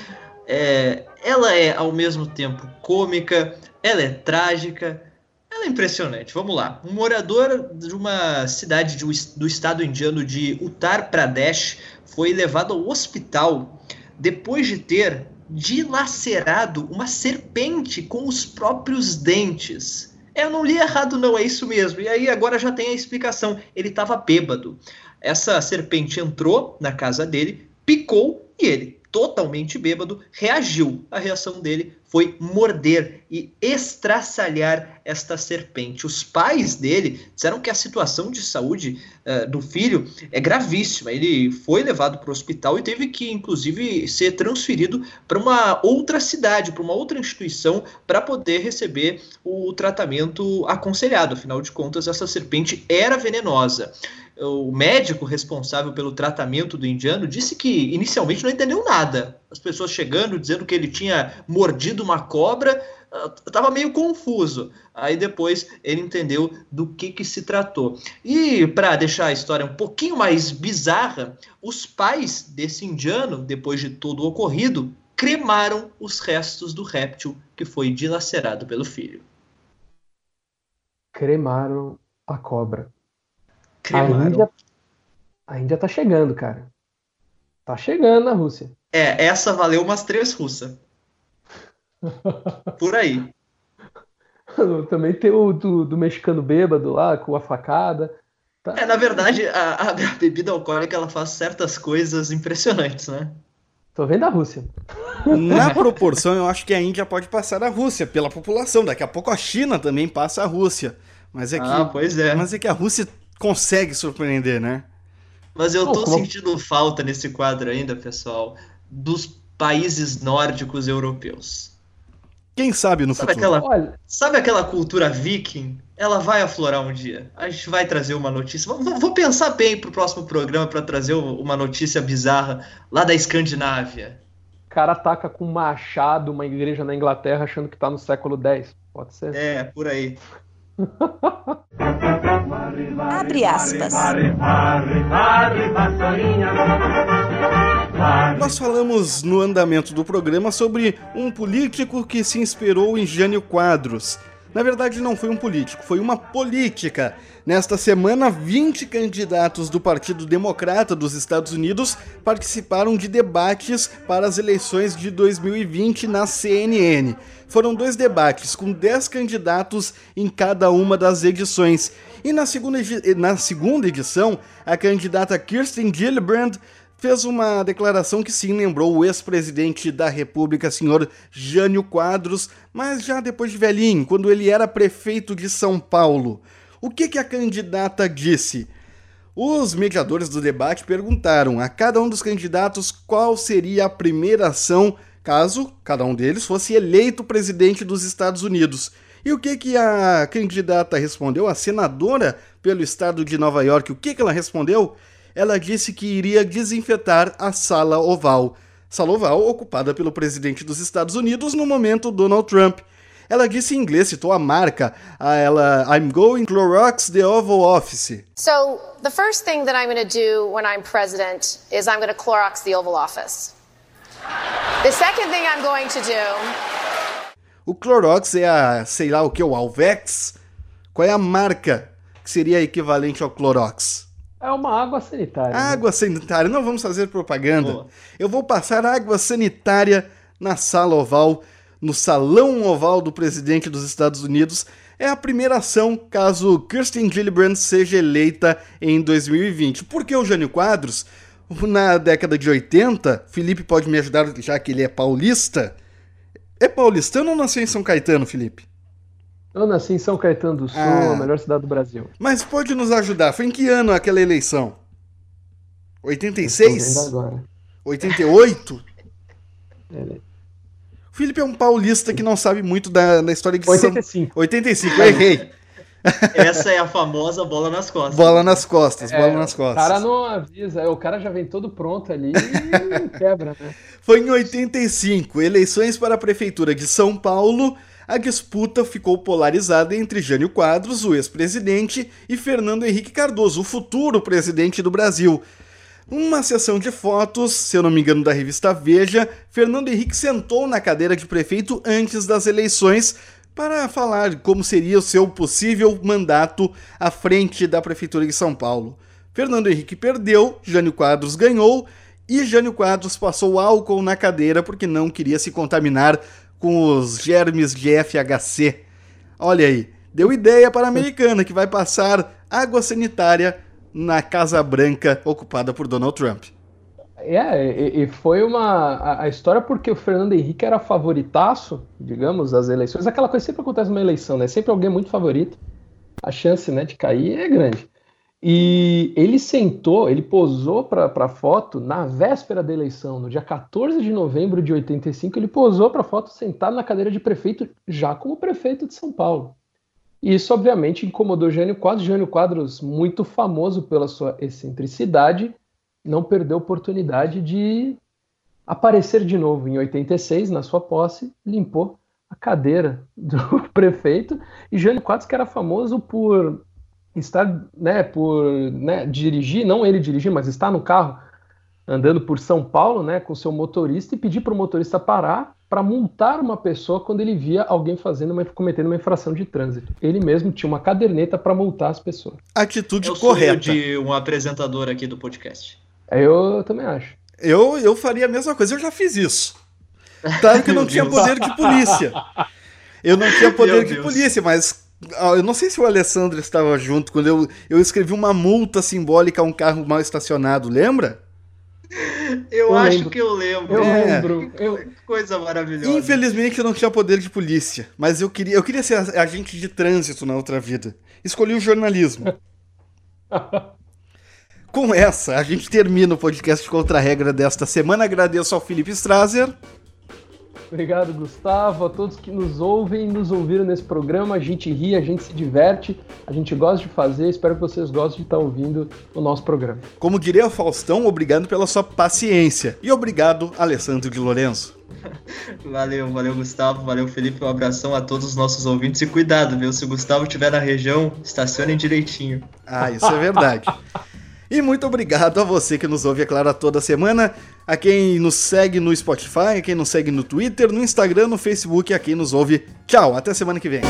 É, ela é ao mesmo tempo cômica, ela é trágica, ela é impressionante. Vamos lá. Um morador de uma cidade de, do estado indiano de Uttar Pradesh foi levado ao hospital depois de ter dilacerado uma serpente com os próprios dentes. Eu não li errado, não, é isso mesmo. E aí agora já tem a explicação. Ele estava bêbado. Essa serpente entrou na casa dele, picou e ele, totalmente bêbado, reagiu. A reação dele foi morder e estraçalhar esta serpente. Os pais dele disseram que a situação de saúde uh, do filho é gravíssima. Ele foi levado para o hospital e teve que, inclusive, ser transferido para uma outra cidade, para uma outra instituição, para poder receber o tratamento aconselhado. Afinal de contas, essa serpente era venenosa o médico responsável pelo tratamento do indiano disse que inicialmente não entendeu nada. As pessoas chegando dizendo que ele tinha mordido uma cobra, estava ah, meio confuso. Aí depois ele entendeu do que, que se tratou. E para deixar a história um pouquinho mais bizarra, os pais desse indiano, depois de todo o ocorrido, cremaram os restos do réptil que foi dilacerado pelo filho. Cremaram a cobra. Cremaram. A Índia, a Índia tá chegando, cara. Tá chegando na Rússia. É, essa valeu umas três russas. Por aí. Também tem o do, do, mexicano bêbado lá, com a facada. Tá. É, na verdade, a, a, bebida alcoólica ela faz certas coisas impressionantes, né? Tô vendo a Rússia. Na proporção, eu acho que a Índia pode passar a Rússia pela população. Daqui a pouco a China também passa a Rússia. Mas é que, ah, pois é. Mas é que a Rússia consegue surpreender, né? Mas eu tô como... sentindo falta nesse quadro ainda, pessoal, dos países nórdicos europeus. Quem sabe no sabe futuro? Aquela, Olha... Sabe aquela cultura viking? Ela vai aflorar um dia. A gente vai trazer uma notícia. Vou, vou pensar bem pro próximo programa para trazer uma notícia bizarra lá da Escandinávia. O cara ataca com machado uma igreja na Inglaterra achando que tá no século X. Pode ser. É, por aí. Abre aspas. Nós falamos no andamento do programa sobre um político que se inspirou em Jânio Quadros. Na verdade, não foi um político, foi uma política. Nesta semana, 20 candidatos do Partido Democrata dos Estados Unidos participaram de debates para as eleições de 2020 na CNN. Foram dois debates com 10 candidatos em cada uma das edições. E na segunda, na segunda edição, a candidata Kirsten Gillibrand fez uma declaração que sim lembrou o ex-presidente da República, senhor Jânio Quadros, mas já depois de velhinho, quando ele era prefeito de São Paulo. O que, que a candidata disse? Os mediadores do debate perguntaram a cada um dos candidatos qual seria a primeira ação caso cada um deles fosse eleito presidente dos Estados Unidos. E o que, que a candidata respondeu? A senadora pelo estado de Nova York, o que, que ela respondeu? Ela disse que iria desinfetar a Sala Oval. Sala Oval ocupada pelo presidente dos Estados Unidos no momento Donald Trump. Ela disse em inglês, citou a marca, a ela I'm going Clorox the Oval Office. So, the first thing that I'm going to do when I'm president is I'm going to Clorox the Oval Office. The second thing I'm going to do O Clorox é a, sei lá o que, o Alvex? Qual é a marca que seria equivalente ao Clorox? É uma água sanitária. né? Água sanitária, não vamos fazer propaganda. Boa. Eu vou passar água sanitária na sala oval, no salão oval do presidente dos Estados Unidos. É a primeira ação caso Kirsten Gillibrand seja eleita em 2020. Por que o Jânio Quadros? Na década de 80, Felipe pode me ajudar, já que ele é paulista. É paulistano ou nasceu em São Caetano, Felipe? Eu nasci em São Caetano do Sul, ah, a melhor cidade do Brasil. Mas pode nos ajudar. Foi em que ano aquela eleição? 86? agora. 88? É. O Felipe é um paulista que não sabe muito da, da história de 85. São... 85, eu errei. Essa é a famosa bola nas costas. Bola nas costas, é, bola nas costas. O cara não avisa, o cara já vem todo pronto ali e quebra, né? Foi em 85, eleições para a prefeitura de São Paulo a disputa ficou polarizada entre Jânio Quadros, o ex-presidente, e Fernando Henrique Cardoso, o futuro presidente do Brasil. Uma sessão de fotos, se eu não me engano, da revista Veja, Fernando Henrique sentou na cadeira de prefeito antes das eleições para falar como seria o seu possível mandato à frente da prefeitura de São Paulo. Fernando Henrique perdeu, Jânio Quadros ganhou e Jânio Quadros passou álcool na cadeira porque não queria se contaminar com os germes de FHC. Olha aí, deu ideia para a americana que vai passar água sanitária na Casa Branca ocupada por Donald Trump. É, e, foi uma a, história porque o Fernando Henrique era favoritaço, digamos, das eleições. Aquela coisa sempre acontece numa eleição, né? Sempre alguém muito favorito. A chance, né, de cair é grande. E ele sentou, ele posou para a foto na véspera da eleição, no dia 14 de novembro de 85, ele posou para a foto sentado na cadeira de prefeito, já como prefeito de São Paulo. E isso, obviamente, incomodou Jânio Quadros. Jânio Quadros, muito famoso pela sua excentricidade, não perdeu a oportunidade de aparecer de novo. Em 86, na sua posse, limpou a cadeira do prefeito. E Jânio Quadros, que era famoso por estar, né, por né, dirigir, não ele dirigir, mas estar no carro andando por São Paulo, né, com seu motorista e pedir para o motorista parar para multar uma pessoa quando ele via alguém fazendo uma, cometendo uma infração de trânsito. Ele mesmo tinha uma caderneta para multar as pessoas. Atitude eu correta de um apresentador aqui do podcast. Eu também acho. Eu, eu faria a mesma coisa, eu já fiz isso. Claro que eu não tinha poder de polícia. Eu não tinha poder de polícia, mas eu não sei se o Alessandro estava junto quando eu, eu escrevi uma multa simbólica a um carro mal estacionado, lembra? Eu, eu acho lembro. que eu lembro. Eu é. lembro. Eu... Coisa maravilhosa. Infelizmente eu não tinha poder de polícia, mas eu queria, eu queria ser agente de trânsito na outra vida. Escolhi o jornalismo. Com essa, a gente termina o podcast Contra a Regra desta semana. Agradeço ao Felipe Strasser. Obrigado, Gustavo. A todos que nos ouvem, nos ouviram nesse programa. A gente ri, a gente se diverte, a gente gosta de fazer. Espero que vocês gostem de estar ouvindo o nosso programa. Como diria o Faustão, obrigado pela sua paciência. E obrigado, Alessandro de Lourenço. Valeu, valeu, Gustavo. Valeu, Felipe. Um abração a todos os nossos ouvintes. E cuidado, viu? Se o Gustavo estiver na região, estacionem direitinho. Ah, isso é verdade. E muito obrigado a você que nos ouve, é claro, toda semana, a quem nos segue no Spotify, a quem nos segue no Twitter, no Instagram, no Facebook, a quem nos ouve. Tchau, até semana que vem.